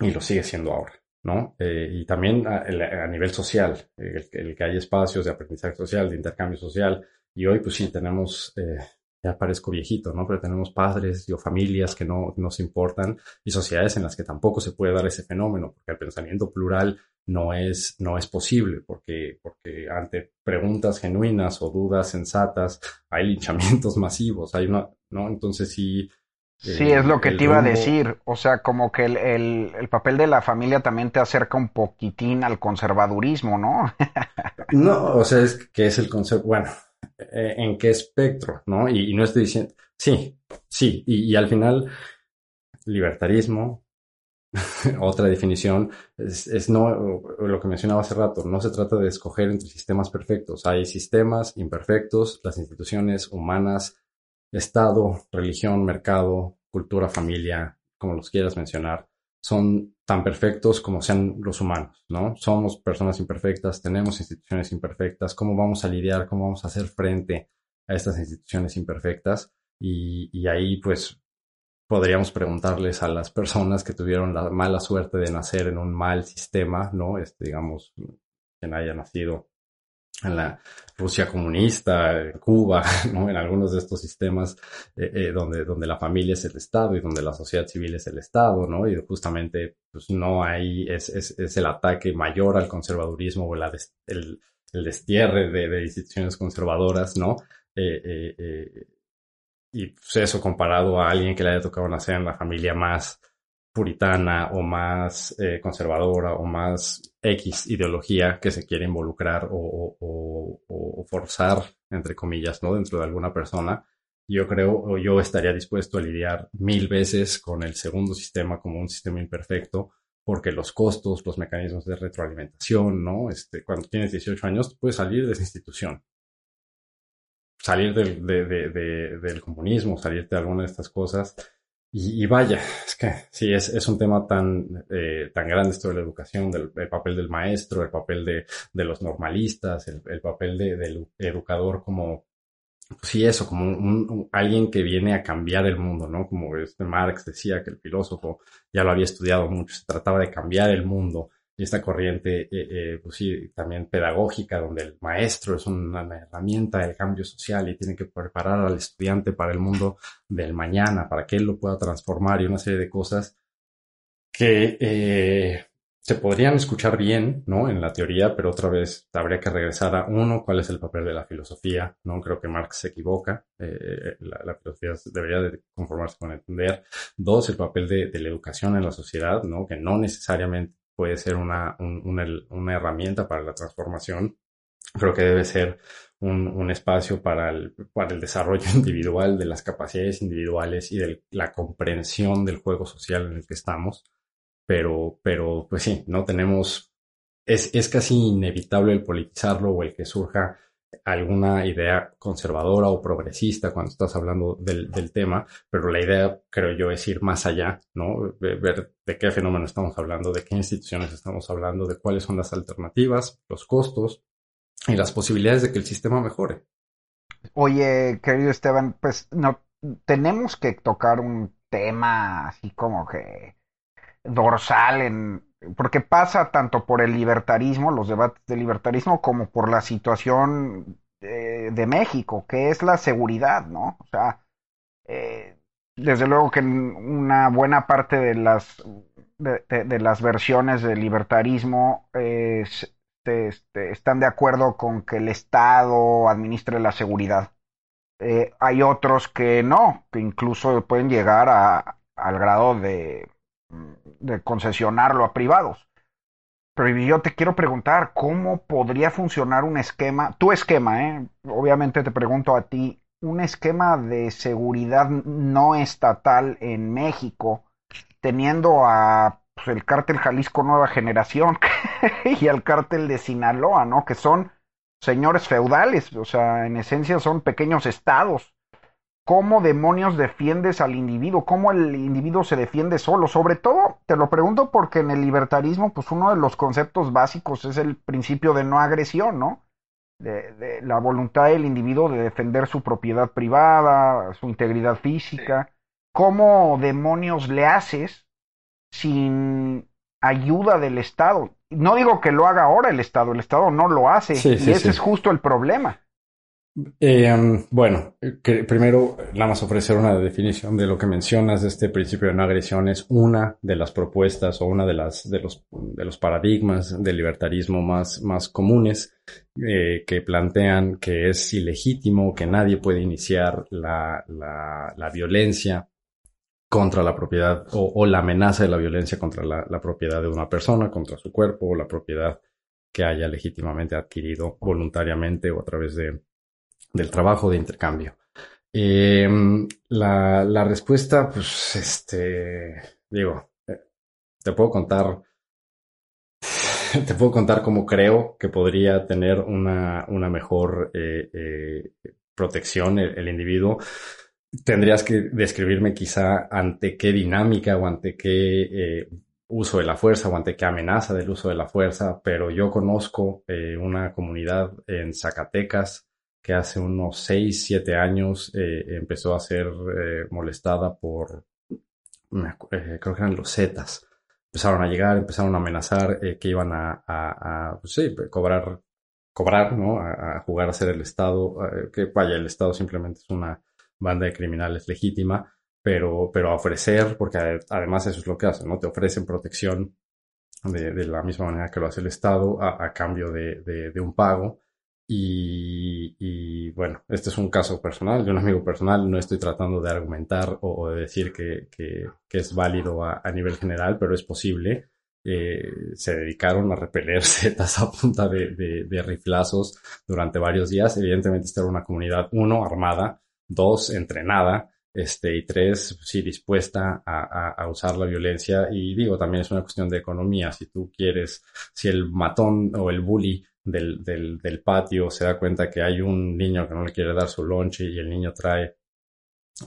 Speaker 5: y lo sigue siendo ahora, ¿no? Eh, y también a, a nivel social, el, el, que hay espacios de aprendizaje social, de intercambio social, y hoy pues sí tenemos eh, ya parezco viejito, ¿no? Pero tenemos padres o familias que no nos importan y sociedades en las que tampoco se puede dar ese fenómeno, porque el pensamiento plural no es, no es posible, porque, porque ante preguntas genuinas o dudas sensatas hay linchamientos masivos, hay una, ¿no? Entonces sí.
Speaker 4: Sí, es lo que te iba rumbo... a decir. O sea, como que el, el, el, papel de la familia también te acerca un poquitín al conservadurismo, ¿no?
Speaker 5: no, o sea, es que es el concepto, bueno, eh, en qué espectro, ¿no? Y, y, no estoy diciendo, sí, sí, y, y al final, libertarismo, otra definición, es, es, no lo que mencionaba hace rato, no se trata de escoger entre sistemas perfectos, hay sistemas imperfectos, las instituciones humanas, Estado, religión, mercado, cultura, familia, como los quieras mencionar, son tan perfectos como sean los humanos, ¿no? Somos personas imperfectas, tenemos instituciones imperfectas, ¿cómo vamos a lidiar, cómo vamos a hacer frente a estas instituciones imperfectas? Y, y ahí, pues, podríamos preguntarles a las personas que tuvieron la mala suerte de nacer en un mal sistema, ¿no? Este, digamos, quien haya nacido en la Rusia comunista, en Cuba, ¿no? en algunos de estos sistemas eh, eh, donde, donde la familia es el Estado y donde la sociedad civil es el Estado, ¿no? Y justamente pues no hay, es, es, el ataque mayor al conservadurismo o el, el, destierre de, de, instituciones conservadoras, ¿no? Eh, y pues eso comparado a alguien que le haya tocado nacer en la familia más puritana o más eh, conservadora o más X ideología que se quiere involucrar o, forzar, entre comillas, ¿no? Dentro de alguna persona, yo creo, o yo estaría dispuesto a lidiar mil veces con el segundo sistema como un sistema imperfecto, porque los costos, los mecanismos de retroalimentación, ¿no? Este, cuando tienes 18 años, puedes salir de esa institución. Salir del, de, de, de, del comunismo, salirte de alguna de estas cosas, y, vaya, es que sí, es, es un tema tan, eh, tan grande esto de la educación, del el papel del maestro, el papel de, los normalistas, el, el papel de, del educador como, pues sí, eso, como alguien que viene a cambiar el mundo, ¿no? Como este Marx decía que el filósofo ya lo había estudiado mucho, se trataba de cambiar el mundo y esta corriente, eh, eh, pues sí, también pedagógica, donde el maestro es una, herramienta del cambio social y tiene que preparar al estudiante para el mundo del mañana, para que él lo pueda transformar y una serie de cosas que eh, se podrían escuchar bien, ¿no? En la teoría, pero otra vez habría que regresar a uno, cuál es el papel de la filosofía, ¿no? Creo que Marx se equivoca, eh, la, la, filosofía debería de conformarse con entender. Dos, el papel de, de la educación en la sociedad, ¿no? Que no necesariamente puede ser una, un, una, una, herramienta para la transformación. Creo que debe ser un, un espacio para el, para el, desarrollo individual de las capacidades individuales y de la comprensión del juego social en el que estamos. Pero, pero, pues sí, no tenemos, es, es casi inevitable el politizarlo o el que surja alguna idea conservadora o progresista cuando estás hablando del, del, tema, pero la idea, creo yo, es ir más allá, ¿no? Ver de qué fenómeno estamos hablando, de qué instituciones estamos hablando, de cuáles son las alternativas, los costos y las posibilidades de que el sistema mejore.
Speaker 4: Oye, querido Esteban, pues no, tenemos que tocar un tema así como que dorsal en, porque pasa tanto por el libertarismo, los debates del libertarismo, como por la situación de, de México, que es la seguridad, ¿no? O sea, eh, desde luego que una buena parte de las de, las versiones del libertarismo este, este, están de acuerdo con que el Estado administre la seguridad. Eh, hay otros que no, que incluso pueden llegar a, al grado de, de concesionarlo a privados. Pero yo te quiero preguntar, ¿cómo podría funcionar un esquema, tu esquema, eh? obviamente te pregunto a ti, un esquema de seguridad no estatal en México, teniendo a pues, el cártel Jalisco Nueva Generación y al cártel de Sinaloa, ¿no? Que son señores feudales, o sea, en esencia son pequeños estados. ¿Cómo demonios defiendes al individuo? ¿Cómo el individuo se defiende solo? Sobre todo, te lo pregunto porque en el libertarismo, pues uno de los conceptos básicos es el principio de no agresión, ¿no? De, la voluntad del individuo de defender su propiedad privada, su integridad física. ¿Cómo demonios le haces sin ayuda del Estado? No digo que lo haga ahora el Estado, el Estado no lo hace y ese es justo el problema.
Speaker 5: Eh, bueno, primero nada más ofrecer una definición de lo que mencionas de este principio de no agresión. Es una de las propuestas o una de las de los de los paradigmas del libertarismo más más comunes eh, que plantean que es ilegítimo que nadie puede iniciar la, la, la violencia contra la propiedad o, o, la amenaza de la violencia contra la, la propiedad de una persona, contra su cuerpo o la propiedad que haya legítimamente adquirido voluntariamente o a través de del trabajo de intercambio. Eh, la, respuesta, pues, este, digo, eh, te puedo contar, te puedo contar cómo creo que podría tener una, una mejor eh, protección el, individuo. Tendrías que describirme quizá ante qué dinámica o ante qué uso de la fuerza o ante qué amenaza del uso de la fuerza, pero yo conozco una comunidad en Zacatecas que hace unos 6, 7 años eh, empezó a ser eh, molestada por, eh, creo que eran los Zetas. Empezaron a llegar, empezaron a amenazar que iban a, a, pues sí, cobrar, cobrar, ¿no? A, jugar a ser el Estado, que vaya, el Estado simplemente es una banda de criminales legítima, pero, pero a ofrecer, porque además eso es lo que hacen, ¿no? Te ofrecen protección de, de la misma manera que lo hace el Estado a, cambio de, de, de un pago y, bueno, este es un caso personal, de un amigo personal, no estoy tratando de argumentar o, de decir que, que, es válido a, nivel general, pero es posible. Eh, se dedicaron a repeler setas a punta de, de, riflazos durante varios días. Evidentemente, esta era una comunidad, uno, armada, dos, entrenada, este, y tres, sí, dispuesta a, a, usar la violencia. Y digo, también es una cuestión de economía. Si tú quieres, si el matón o el bully del, del, patio se da cuenta que hay un niño que no le quiere dar su lonche y el niño trae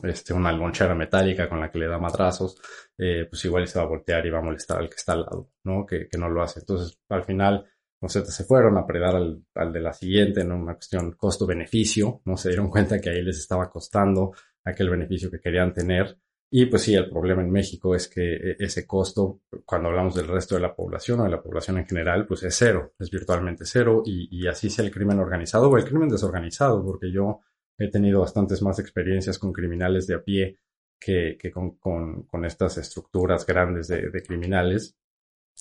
Speaker 5: este, una lonchera metálica con la que le da matrazos, eh, pues igual se va a voltear y va a molestar al que está al lado, ¿no? Que, que no lo hace. Entonces, al final, los Zetas se fueron a predar al, al de la siguiente, ¿no? Una cuestión costo-beneficio, ¿no? Se dieron cuenta que ahí les estaba costando aquel beneficio que querían tener y pues sí, el problema en México es que e, ese costo, cuando hablamos del resto de la población o de la población en general, pues es cero, es virtualmente cero. Y, y así sea el crimen organizado o el crimen desorganizado, porque yo he tenido bastantes más experiencias con criminales de a pie que, que con, con, con, estas estructuras grandes de, de criminales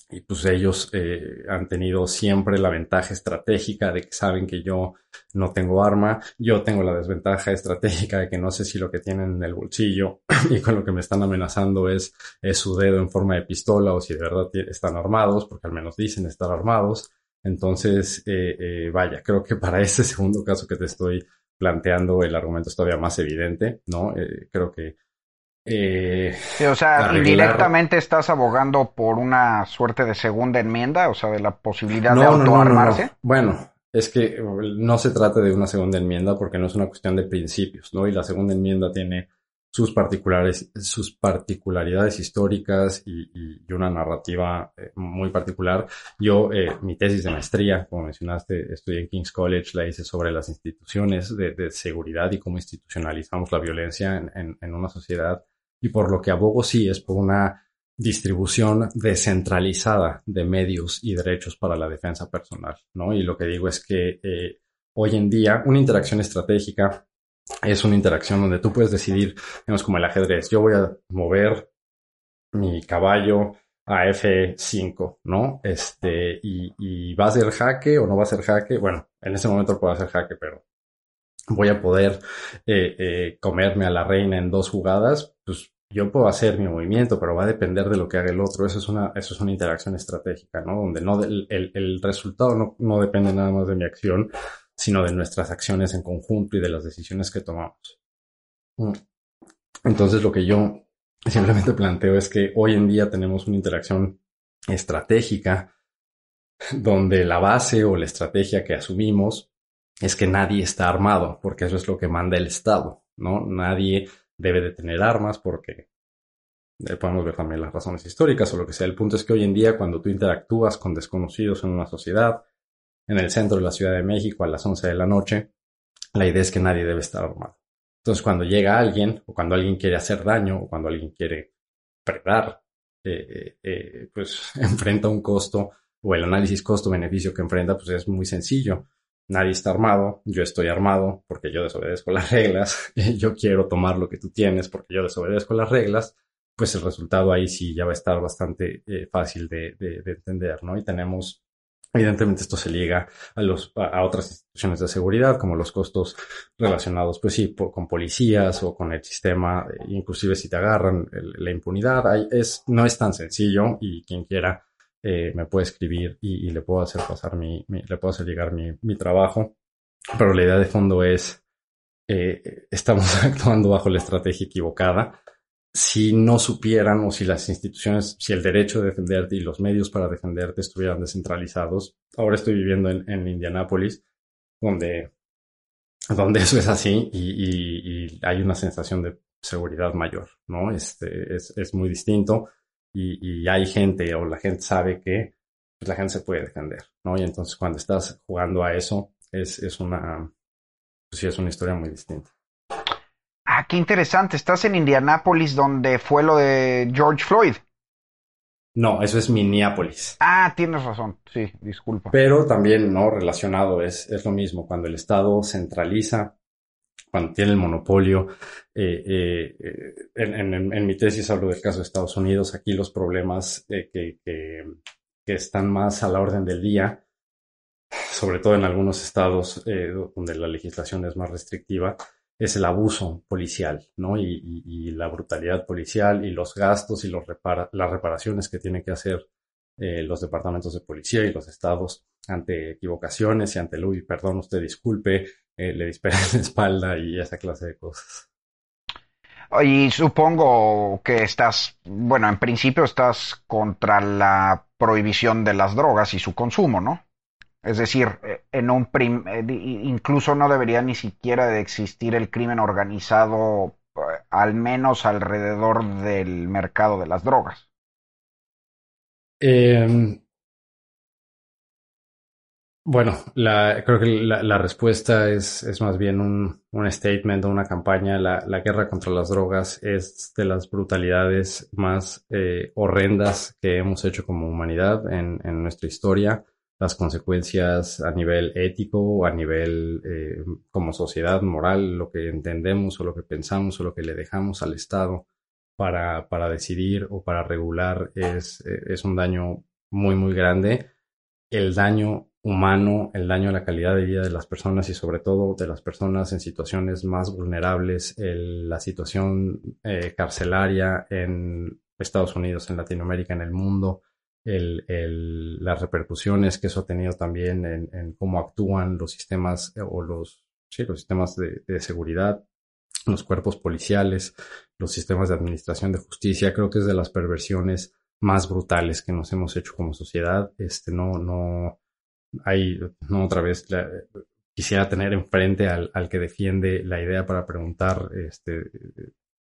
Speaker 5: y pues ellos eh, han tenido siempre la ventaja estratégica de que saben que yo no tengo arma, yo tengo la desventaja estratégica de que no sé si lo que tienen en el bolsillo y con lo que me están amenazando es, es su dedo en forma de pistola o si de verdad están armados, porque al menos dicen estar armados. Entonces, eh, eh, vaya, creo que para ese segundo caso que te estoy planteando el argumento es todavía más evidente, ¿no? creo que
Speaker 4: eh, o sea, directamente estás abogando por una suerte de segunda enmienda, o sea, de la posibilidad de autoarmarse.
Speaker 5: bueno, es que no se trata de una segunda enmienda porque no es una cuestión de principios, ¿no? Y la segunda enmienda tiene sus particulares, sus particularidades históricas y, una narrativa eh, muy particular. Yo, eh, mi tesis de maestría, como mencionaste, estudié en King's College, la hice sobre las instituciones de, seguridad y cómo institucionalizamos la violencia en una sociedad y por lo que abogo sí es por una distribución descentralizada de medios y derechos para la defensa personal, ¿no? Y lo que digo es que eh, hoy en día una interacción estratégica es una interacción donde tú puedes decidir, digamos como el ajedrez, yo voy a mover mi caballo a F5, ¿no? Este, y, y va a ser jaque o no va a ser jaque. Bueno, en ese momento puede ser jaque, pero voy a poder eh, eh, comerme a la reina en dos jugadas, yo puedo hacer mi movimiento, pero va a depender de lo que haga el otro. Eso es una, eso es una interacción estratégica, ¿no? Donde no, el, el resultado no, no depende nada más de mi acción, sino de nuestras acciones en conjunto y de las decisiones que tomamos. Mm. Entonces lo que yo simplemente planteo es que hoy en día tenemos una interacción estratégica donde la base o la estrategia que asumimos es que nadie está armado, porque eso es lo que manda el Estado, ¿no? Nadie debe de tener armas porque eh, podemos ver también las razones históricas o lo que sea. El punto es que hoy en día cuando tú interactúas con desconocidos en una sociedad, en el centro de la Ciudad de México a las 11 de la noche, la idea es que nadie debe estar armado. Entonces, cuando llega alguien, o cuando alguien quiere hacer daño, o cuando alguien quiere predar, eh, eh, pues enfrenta un costo, o el análisis costo-beneficio que enfrenta, pues es muy sencillo. Nadie está armado, yo estoy armado porque yo desobedezco las reglas, yo quiero tomar lo que tú tienes porque yo desobedezco las reglas, pues el resultado ahí sí ya va a estar bastante fácil de, de, de entender, ¿no? Y tenemos Evidentemente esto se liga a, los, a otras instituciones de seguridad, como los costos relacionados, pues sí, con policías o con el sistema, eh, inclusive si te agarran la impunidad, es, no es tan sencillo y quien quiera eh, me puede escribir y, le puedo hacer pasar mi, le puedo hacer llegar mi, mi, trabajo, pero la idea de fondo es, eh, estamos actuando bajo la estrategia equivocada si no supieran o si las instituciones, si el derecho de defenderte y los medios para defenderte estuvieran descentralizados. Ahora estoy viviendo en, en Indianápolis, donde, donde eso es así y, y, hay una sensación de seguridad mayor, ¿no? Este, es, es muy distinto y, y, hay gente o la gente sabe que pues, la gente se puede defender, ¿no? Y entonces cuando estás jugando a eso, es, es una, pues sí, es una historia muy distinta.
Speaker 4: Ah, qué interesante. Estás en Indianápolis, donde fue lo de George Floyd.
Speaker 5: No, eso es Minneapolis.
Speaker 4: Ah, tienes razón. Sí, disculpa.
Speaker 5: Pero también, ¿no? Relacionado, es, es lo mismo. Cuando el Estado centraliza, cuando tiene el monopolio. Eh, eh, eh en, mi tesis hablo del caso de Estados Unidos. Aquí los problemas que, están más a la orden del día, sobre todo en algunos estados donde la legislación es más restrictiva, es el abuso policial, ¿no? Y, la brutalidad policial y los gastos y los las reparaciones que tienen que hacer los departamentos de policía y los estados ante equivocaciones y ante el, uy, perdón, usted disculpe, eh, le disparan en la espalda y esa clase de cosas.
Speaker 4: Y supongo que estás, bueno, en principio estás contra la prohibición de las drogas y su consumo, ¿no? Es decir, eh, en un eh, incluso no debería ni siquiera de existir el crimen organizado, eh, al menos alrededor del mercado de las drogas.
Speaker 5: Em, bueno, creo que la, respuesta es, es, más bien un, un statement o una campaña. La, guerra contra las drogas es de las brutalidades más horrendas que hemos hecho como humanidad en, en nuestra historia las consecuencias a nivel ético, a nivel eh, como sociedad moral, lo que entendemos o lo que pensamos o lo que le dejamos al Estado para, para decidir o para regular es, es un daño muy, muy grande. El daño humano, el daño a la calidad de vida de las personas y sobre todo de las personas en situaciones más vulnerables, la situación eh, carcelaria en Estados Unidos, en Latinoamérica, en el mundo, el, el, las repercusiones que eso ha tenido también en, en cómo actúan los sistemas eh, o los, sí, los sistemas de, de, seguridad, los cuerpos policiales, los sistemas de administración de justicia, creo que es de las perversiones más brutales que nos hemos hecho como sociedad. Este, no, no, hay, no otra vez, quisiera tener enfrente al, al que defiende la idea para preguntar, este,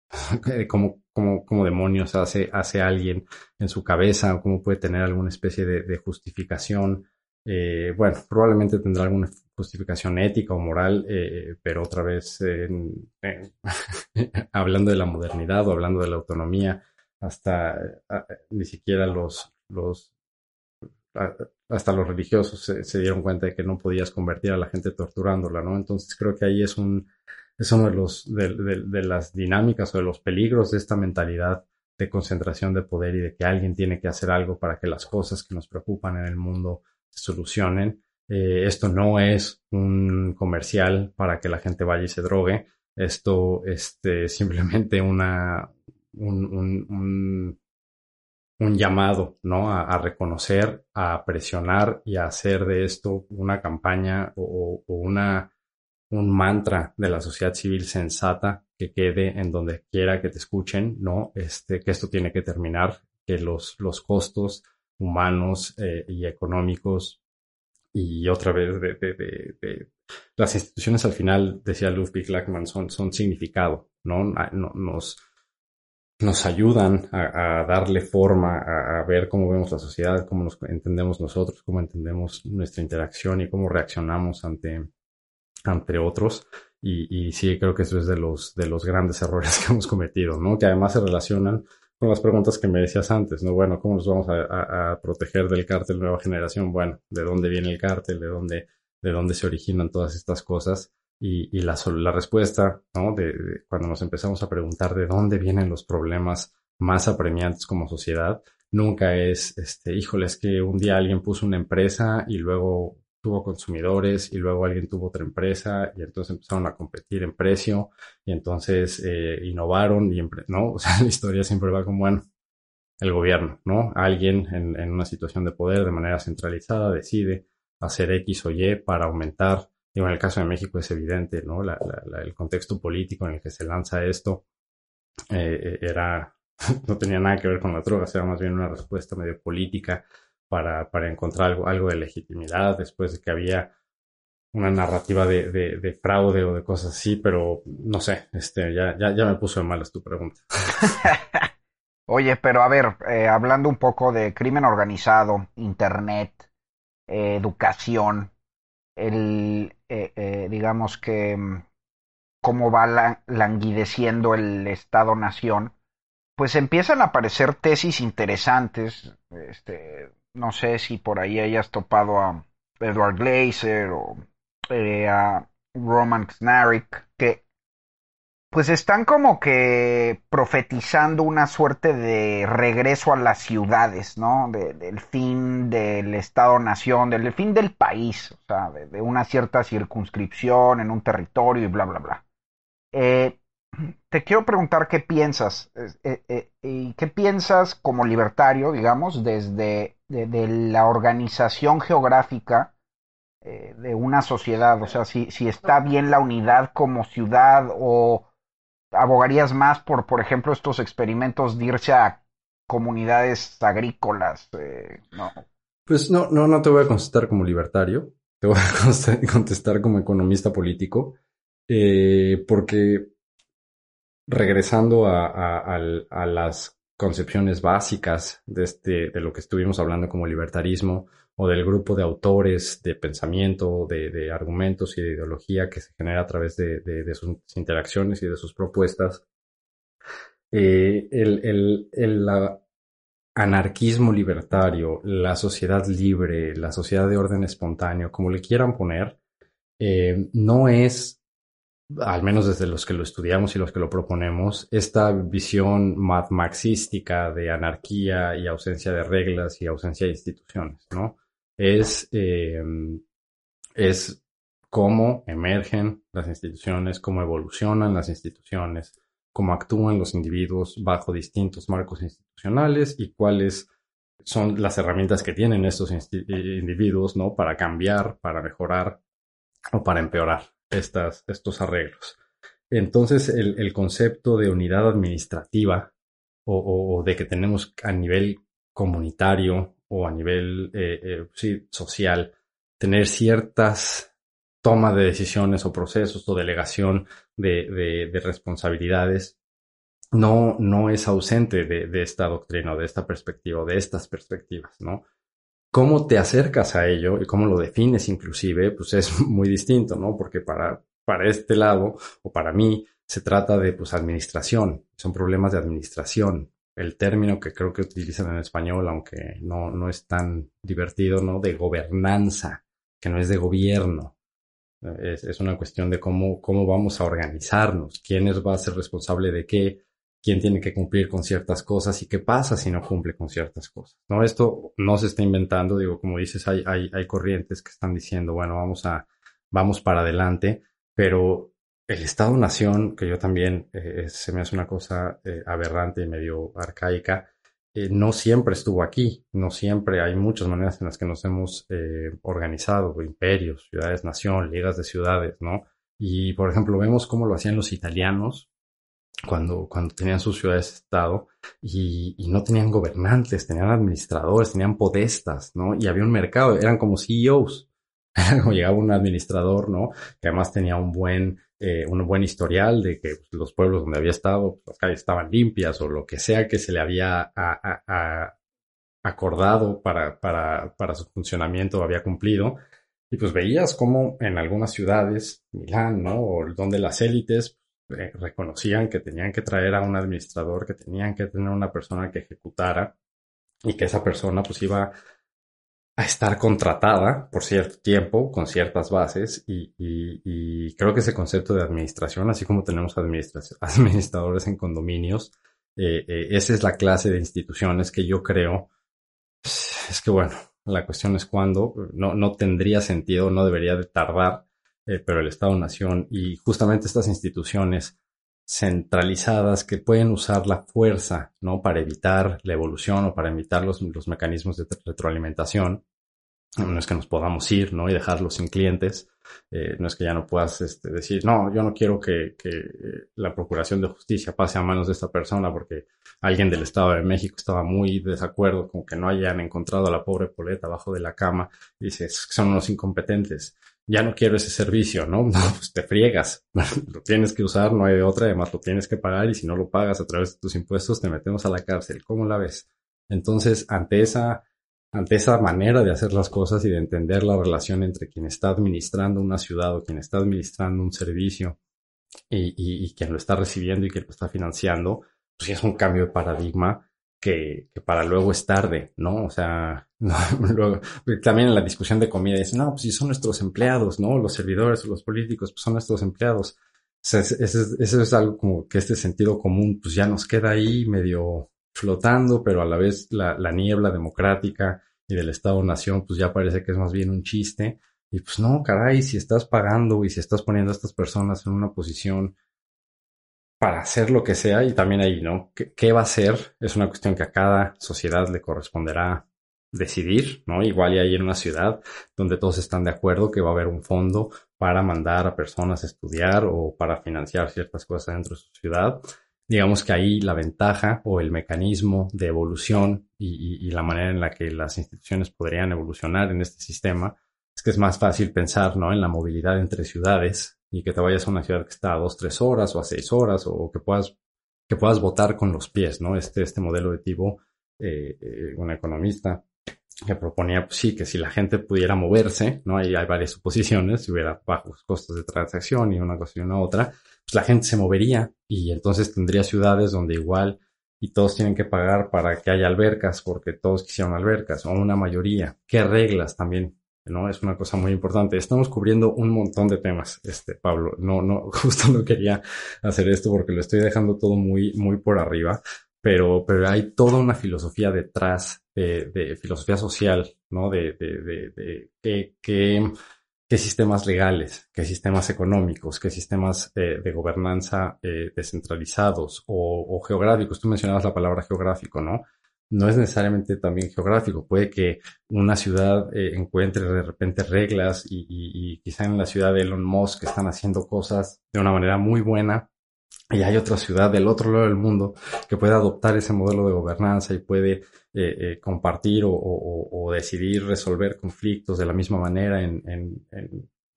Speaker 5: cómo, cómo, cómo demonios hace, hace alguien en su cabeza, o cómo puede tener alguna especie de, de justificación. Eh, bueno, probablemente tendrá alguna justificación ética o moral, eh, pero otra vez hablando de la modernidad o hablando de la autonomía, hasta ni siquiera los, los hasta los religiosos se, dieron cuenta de que no podías convertir a la gente torturándola, ¿no? Entonces creo que ahí es un, es uno de, los, de, de, de, las dinámicas o de los peligros de esta mentalidad de concentración de poder y de que alguien tiene que hacer algo para que las cosas que nos preocupan en el mundo solucionen. Eh, esto no es un comercial para que la gente vaya y se drogue. Esto es este, simplemente una, un, un, llamado, ¿no? A, reconocer, a presionar y a hacer de esto una campaña o, o una, un mantra de la sociedad civil sensata que quede en donde quiera que te escuchen, ¿no? Este, que esto tiene que terminar, que los, los costos humanos eh, y económicos y otra vez de, de, de, las instituciones al final, decía Ludwig Lackman, son, son significado, ¿no? Nos, nos ayudan a, darle forma, a, ver cómo vemos la sociedad, cómo nos entendemos nosotros, cómo entendemos nuestra interacción y cómo reaccionamos ante, ante otros. Y, y, sí, creo que eso es de los, de los grandes errores que hemos cometido, ¿no? Que además se relacionan con las preguntas que me decías antes, ¿no? Bueno, ¿cómo nos vamos a, a, proteger del cártel nueva generación? Bueno, ¿de dónde viene el cártel? ¿De dónde, de dónde se originan todas estas cosas? Y, y la, la respuesta, ¿no? De, de, cuando nos empezamos a preguntar de dónde vienen los problemas más apremiantes como sociedad, nunca es, este, híjole, es que un día alguien puso una empresa y luego tuvo consumidores y luego alguien tuvo otra empresa y entonces empezaron a competir en precio y entonces eh, innovaron y, ¿no? O sea, la historia siempre va como, bueno, el gobierno, ¿no? Alguien en, en una situación de poder de manera centralizada decide hacer X o Y para aumentar, digo, en el caso de México es evidente, ¿no? La, la, el contexto político en el que se lanza esto eh, eh era, no tenía nada que ver con las drogas, era más bien una respuesta medio política para, para encontrar algo, algo de legitimidad después de que había una narrativa de, de, de, fraude o de cosas así, pero no sé, este, ya, ya, ya me puso de malas tu pregunta.
Speaker 4: Oye, pero a ver, eh, hablando un poco de crimen organizado, internet, educación, el, eh, eh digamos que mm, cómo va la, languideciendo el Estado-Nación, pues empiezan a aparecer tesis interesantes, este, no sé si por ahí hayas topado a Edward Glazer o eh, a Roman que pues están como que profetizando una suerte de regreso a las ciudades, ¿no? De, del fin del Estado-Nación, del fin del país, o sea, de, una cierta circunscripción en un territorio y bla, bla, bla. Eh, te quiero preguntar qué piensas, eh, eh, y qué piensas como libertario, digamos, desde de, de la organización geográfica de una sociedad, o sea, si, si está bien la unidad como ciudad o abogarías más por, por ejemplo, estos experimentos de irse a comunidades agrícolas, eh, no.
Speaker 5: Pues no, no, no te voy a contestar como libertario, te voy a contestar como economista político, eh, porque regresando a, a, las concepciones básicas de, este, de lo que estuvimos hablando como libertarismo o del grupo de autores de pensamiento, de, de argumentos y de ideología que se genera a través de, de, sus interacciones y de sus propuestas. Eh, el, el, el anarquismo libertario, la sociedad libre, la sociedad de orden espontáneo, como le quieran poner, eh, no es al menos desde los que lo estudiamos y los que lo proponemos, esta visión marxística de anarquía y ausencia de reglas y ausencia de instituciones, ¿no? Es, eh, es cómo emergen las instituciones, cómo evolucionan las instituciones, cómo actúan los individuos bajo distintos marcos institucionales y cuáles son las herramientas que tienen estos individuos, ¿no? Para cambiar, para mejorar o para empeorar estas, estos arreglos. Entonces, el, el, concepto de unidad administrativa o, o, de que tenemos a nivel comunitario o a nivel eh, eh, sí, social tener ciertas tomas de decisiones o procesos o delegación de, de, de responsabilidades no, no es ausente de, de, esta doctrina o de esta perspectiva o de estas perspectivas, ¿no? cómo te acercas a ello y cómo lo defines inclusive, pues es muy distinto, ¿no? Porque para, para este lado o para mí se trata de pues administración, son problemas de administración. El término que creo que utilizan en español, aunque no, no es tan divertido, ¿no? De gobernanza, que no es de gobierno. Es, es una cuestión de cómo, cómo vamos a organizarnos, quién va a ser responsable de qué, quién tiene que cumplir con ciertas cosas y qué pasa si no cumple con ciertas cosas. No, esto no se está inventando, digo, como dices, hay, hay, hay corrientes que están diciendo, bueno, vamos a, vamos para adelante, pero el Estado-Nación, que yo también eh, se me hace una cosa eh, aberrante y medio arcaica, eh, no siempre estuvo aquí, no siempre, hay muchas maneras en las que nos hemos organizado, imperios, ciudades-nación, ligas de ciudades, ¿no? Y, por ejemplo, vemos cómo lo hacían los italianos cuando, cuando tenían sus ciudades-estado y, y, no tenían gobernantes, tenían administradores, tenían podestas, ¿no? Y había un mercado, eran como CEOs. como llegaba un administrador, ¿no? Que además tenía un buen, eh, un buen historial de que pues, los pueblos donde había estado, pues, las calles estaban limpias o lo que sea que se le había acordado para, para, para su funcionamiento había cumplido. Y pues veías como en algunas ciudades, Milán, ¿no? O donde las élites eh, reconocían que tenían que traer a un administrador, que tenían que tener una persona que ejecutara y que esa persona pues iba a estar contratada por cierto tiempo con ciertas bases y, y, creo que ese concepto de administración, así como tenemos administradores en condominios, eh, eh, esa es la clase de instituciones que yo creo, es que bueno, la cuestión es cuándo, no, no tendría sentido, no debería de tardar, eh, pero el Estado-Nación y justamente estas instituciones centralizadas que pueden usar la fuerza, ¿no? Para evitar la evolución o para evitar los, los mecanismos de retroalimentación. No es que nos podamos ir, ¿no? Y dejarlos sin clientes. Eh, no es que ya no puedas este, decir, no, yo no quiero que, que, la Procuración de Justicia pase a manos de esta persona porque alguien del Estado de México estaba muy desacuerdo con que no hayan encontrado a la pobre Poleta abajo de la cama. Dices, son unos incompetentes ya no quiero ese servicio, ¿no? No, pues te friegas. lo tienes que usar, no hay de otra, además lo tienes que pagar y si no lo pagas a través de tus impuestos te metemos a la cárcel. ¿Cómo la ves? Entonces, ante esa, ante esa manera de hacer las cosas y de entender la relación entre quien está administrando una ciudad o quien está administrando un servicio y, y, y quien lo está recibiendo y quien lo está financiando, pues es un cambio de paradigma que, para luego es tarde, ¿no? O sea, luego, también en la discusión de comida dicen, no, pues si son nuestros empleados, ¿no? Los servidores o los políticos, pues son nuestros empleados. O sea, eso es, algo como que este sentido común, pues ya nos queda ahí medio flotando, pero a la vez la, la niebla democrática y del Estado-Nación, pues ya parece que es más bien un chiste. Y pues no, caray, si estás pagando y si estás poniendo a estas personas en una posición para hacer lo que sea y también ahí, ¿no? ¿Qué, va a ser? Es una cuestión que a cada sociedad le corresponderá decidir, ¿no? Igual y ahí en una ciudad donde todos están de acuerdo que va a haber un fondo para mandar a personas a estudiar o para financiar ciertas cosas dentro de su ciudad. Digamos que ahí la ventaja o el mecanismo de evolución y, y la manera en la que las instituciones podrían evolucionar en este sistema es que es más fácil pensar, ¿no? En la movilidad entre ciudades y que te vayas a una ciudad que está a dos, tres horas o a seis horas o que puedas, que puedas votar con los pies, ¿no? Este, este modelo de tipo, eh, eh, un economista que proponía, pues sí, que si la gente pudiera moverse, ¿no? Ahí hay varias suposiciones, si hubiera bajos costos de transacción y una cosa y una otra, pues la gente se movería y entonces tendría ciudades donde igual y todos tienen que pagar para que haya albercas porque todos quisieron albercas o una mayoría. ¿Qué reglas también ¿no? Es una cosa muy importante. Estamos cubriendo un montón de temas, este, Pablo. No, no, justo no quería hacer esto porque lo estoy dejando todo muy, muy por arriba, pero, pero hay toda una filosofía detrás de, filosofía social, ¿no? De, de, de, de qué, qué, qué, sistemas legales, qué sistemas económicos, qué sistemas eh, de gobernanza eh, descentralizados o, o geográficos. Tú mencionabas la palabra geográfico, ¿no? No es necesariamente también geográfico. Puede que una ciudad eh, encuentre de repente reglas y, quizá en la ciudad de Elon Musk están haciendo cosas de una manera muy buena y hay otra ciudad del otro lado del mundo que puede adoptar ese modelo de gobernanza y puede eh, eh, compartir o, decidir resolver conflictos de la misma manera en,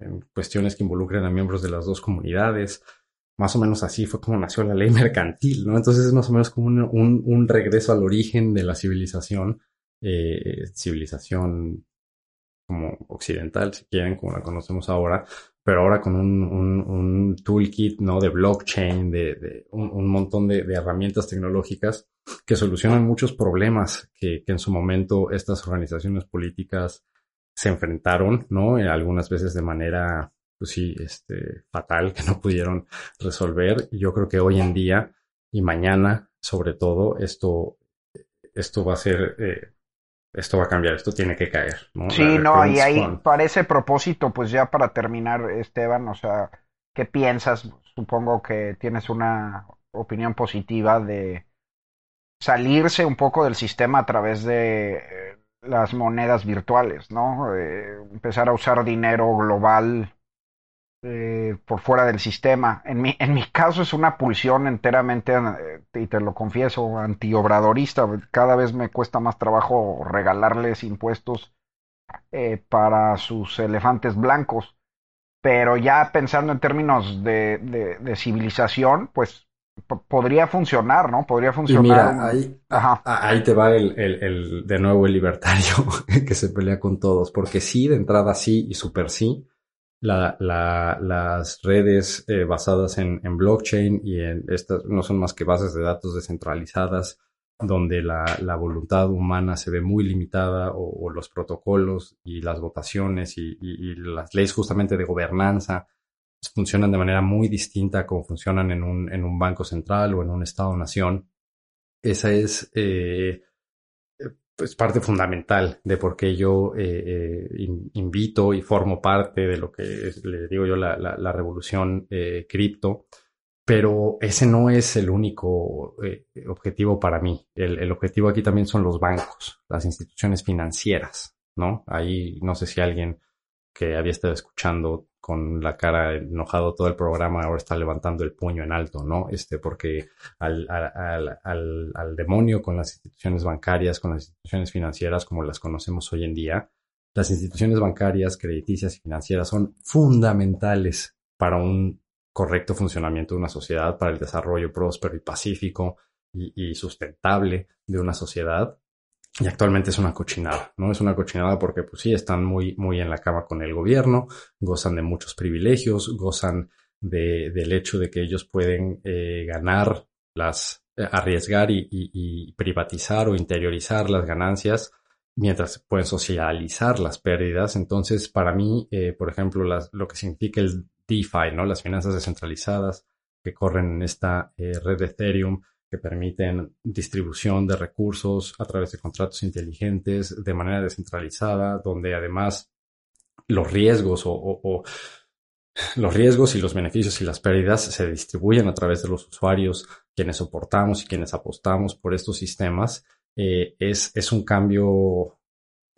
Speaker 5: en cuestiones que involucren a miembros de las dos comunidades más o menos así fue como nació la ley mercantil, ¿no? Entonces es más o menos como un, un, regreso al origen de la civilización, eh, civilización como occidental, si quieren, como la conocemos ahora, pero ahora con un, un, toolkit, ¿no? De blockchain, de, de un, montón de, de, herramientas tecnológicas que solucionan muchos problemas que, que en su momento estas organizaciones políticas se enfrentaron, ¿no? Algunas veces de manera pues sí, este, fatal que no pudieron resolver. Yo creo que hoy en día y mañana, sobre todo, esto, esto va a ser, eh, esto va a cambiar, esto tiene que caer. ¿no?
Speaker 4: Sí, no, y ahí para ese propósito, pues ya para terminar, Esteban, o sea, ¿qué piensas? Supongo que tienes una opinión positiva de salirse un poco del sistema a través de eh, las monedas virtuales, ¿no? Eh, empezar a usar dinero global eh, por fuera del sistema. En mi, en mi caso es una pulsión enteramente, eh, y te lo confieso, antiobradorista. Cada vez me cuesta más trabajo regalarles impuestos eh, para sus elefantes blancos. Pero ya pensando en términos de, de, civilización, pues podría funcionar, ¿no? Podría funcionar.
Speaker 5: mira, ahí, ahí te va el, el, el, de nuevo el libertario que se pelea con todos, porque sí, de entrada sí y super sí, la, la, las redes eh, basadas en, en, blockchain y en estas no son más que bases de datos descentralizadas donde la, la voluntad humana se ve muy limitada o, los protocolos y las votaciones y, y, las leyes justamente de gobernanza funcionan de manera muy distinta a como funcionan en un, en un banco central o en un estado-nación. Esa es eh, es parte fundamental de por qué yo eh, eh, invito y formo parte de lo que le digo yo la, la, revolución eh, cripto, pero ese no es el único objetivo para mí. El, el, objetivo aquí también son los bancos, las instituciones financieras, ¿no? Ahí no sé si alguien que había estado escuchando con la cara enojado todo el programa, ahora está levantando el puño en alto, ¿no? Este, porque al, al, al, al, demonio con las instituciones bancarias, con las instituciones financieras como las conocemos hoy en día, las instituciones bancarias, crediticias y financieras son fundamentales para un correcto funcionamiento de una sociedad, para el desarrollo próspero y pacífico y, y sustentable de una sociedad y actualmente es una cochinada, ¿no? Es una cochinada porque, pues sí, están muy, muy en la cama con el gobierno, gozan de muchos privilegios, gozan de, del hecho de que ellos pueden eh, ganar las, eh, arriesgar y, y, privatizar o interiorizar las ganancias mientras pueden socializar las pérdidas. Entonces, para mí, eh, por ejemplo, las, lo que significa el DeFi, ¿no? Las finanzas descentralizadas que corren en esta red de Ethereum, que permiten distribución de recursos a través de contratos inteligentes de manera descentralizada, donde además los riesgos o, los riesgos y los beneficios y las pérdidas se distribuyen a través de los usuarios, quienes soportamos y quienes apostamos por estos sistemas, eh, es, es un cambio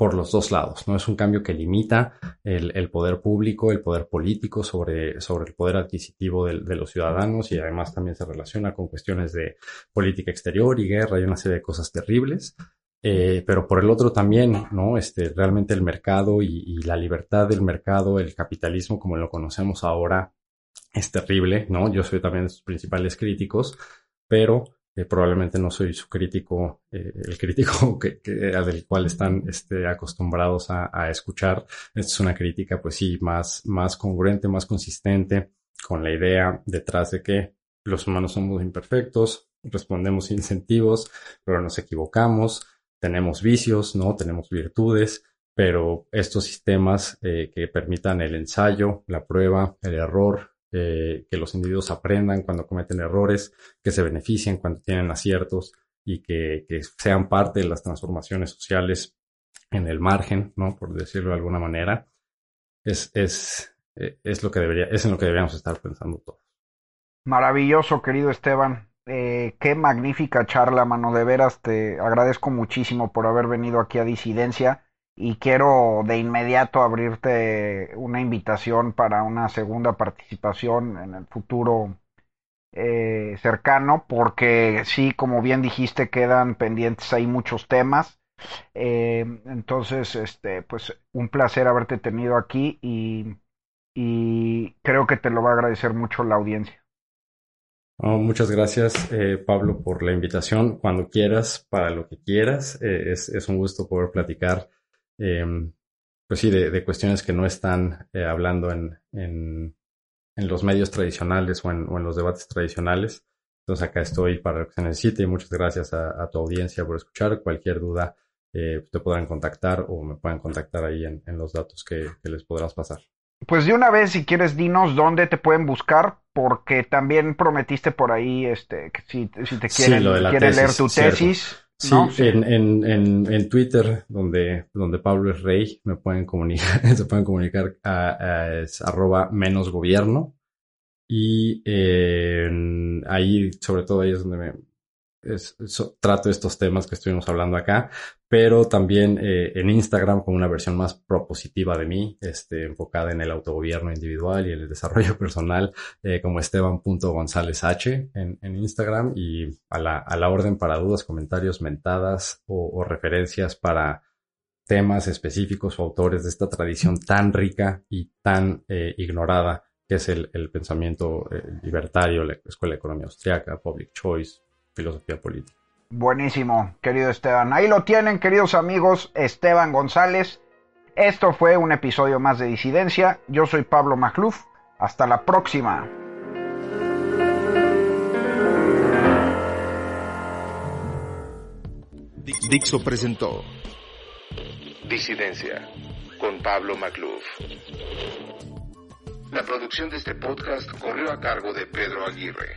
Speaker 5: por los dos lados, ¿no? Es un cambio que limita el, poder público, el poder político sobre, sobre el poder adquisitivo de, los ciudadanos y además también se relaciona con cuestiones de política exterior y guerra y una serie de cosas terribles. Eh, pero por el otro también, ¿no? Este, realmente el mercado y, y, la libertad del mercado, el capitalismo como lo conocemos ahora, es terrible, ¿no? Yo soy también de sus principales críticos, pero eh, probablemente no soy su crítico, eh, el crítico que, que, del cual están este, acostumbrados a, a, escuchar. Esta es una crítica, pues sí, más, más congruente, más consistente, con la idea detrás de que los humanos somos imperfectos, respondemos incentivos, pero nos equivocamos, tenemos vicios, ¿no? Tenemos virtudes, pero estos sistemas eh, que permitan el ensayo, la prueba, el error, eh, que los individuos aprendan cuando cometen errores, que se beneficien cuando tienen aciertos y que, que, sean parte de las transformaciones sociales en el margen, ¿no? Por decirlo de alguna manera, es, es, es lo que debería, es en lo que deberíamos estar pensando todos.
Speaker 4: Maravilloso, querido Esteban. Eh, qué magnífica charla, mano. De veras, te agradezco muchísimo por haber venido aquí a Disidencia y quiero de inmediato abrirte una invitación para una segunda participación en el futuro eh, cercano, porque sí, como bien dijiste, quedan pendientes ahí muchos temas. Eh, entonces, este, pues un placer haberte tenido aquí y, creo que te lo va a agradecer mucho la audiencia.
Speaker 5: Oh, muchas gracias, eh, Pablo, por la invitación. Cuando quieras, para lo que quieras, es, es un gusto poder platicar Em, pues sí, de, cuestiones que no están eh, hablando en, en, en, los medios tradicionales o en, o en, los debates tradicionales. Entonces acá estoy para lo que se necesite y muchas gracias a, tu audiencia por escuchar. Cualquier duda eh, te podrán contactar o me pueden contactar ahí en, los datos que les podrás pasar.
Speaker 4: pues de una vez, si quieres, dinos dónde te pueden buscar, porque también prometiste por ahí, este, que si, si te quieren, quieren leer tu tesis.
Speaker 5: Sí, En, en, en, Twitter, donde, donde Pablo es rey, me pueden comunicar, se pueden comunicar a, es arroba menos gobierno. Y ahí, sobre todo ahí es donde me, es, trato estos temas que estuvimos hablando acá, pero también eh, en Instagram con una versión más propositiva de mí, este, enfocada en el autogobierno individual y el desarrollo personal, eh, como esteban.gonzálezh en, en Instagram y a la, a la orden para dudas, comentarios, mentadas o, referencias para temas específicos o autores de esta tradición tan rica y tan eh, ignorada que es el, el pensamiento libertario, la escuela de economía austriaca, public choice, filosofía política.
Speaker 4: Buenísimo, querido Esteban. Ahí lo tienen, queridos amigos, Esteban González. Esto fue un episodio más de Disidencia. Yo soy Pablo Macluf. Hasta la próxima.
Speaker 1: Dixo presentó
Speaker 2: Disidencia con Pablo Macluf. La producción de este podcast corrió a cargo de Pedro Aguirre.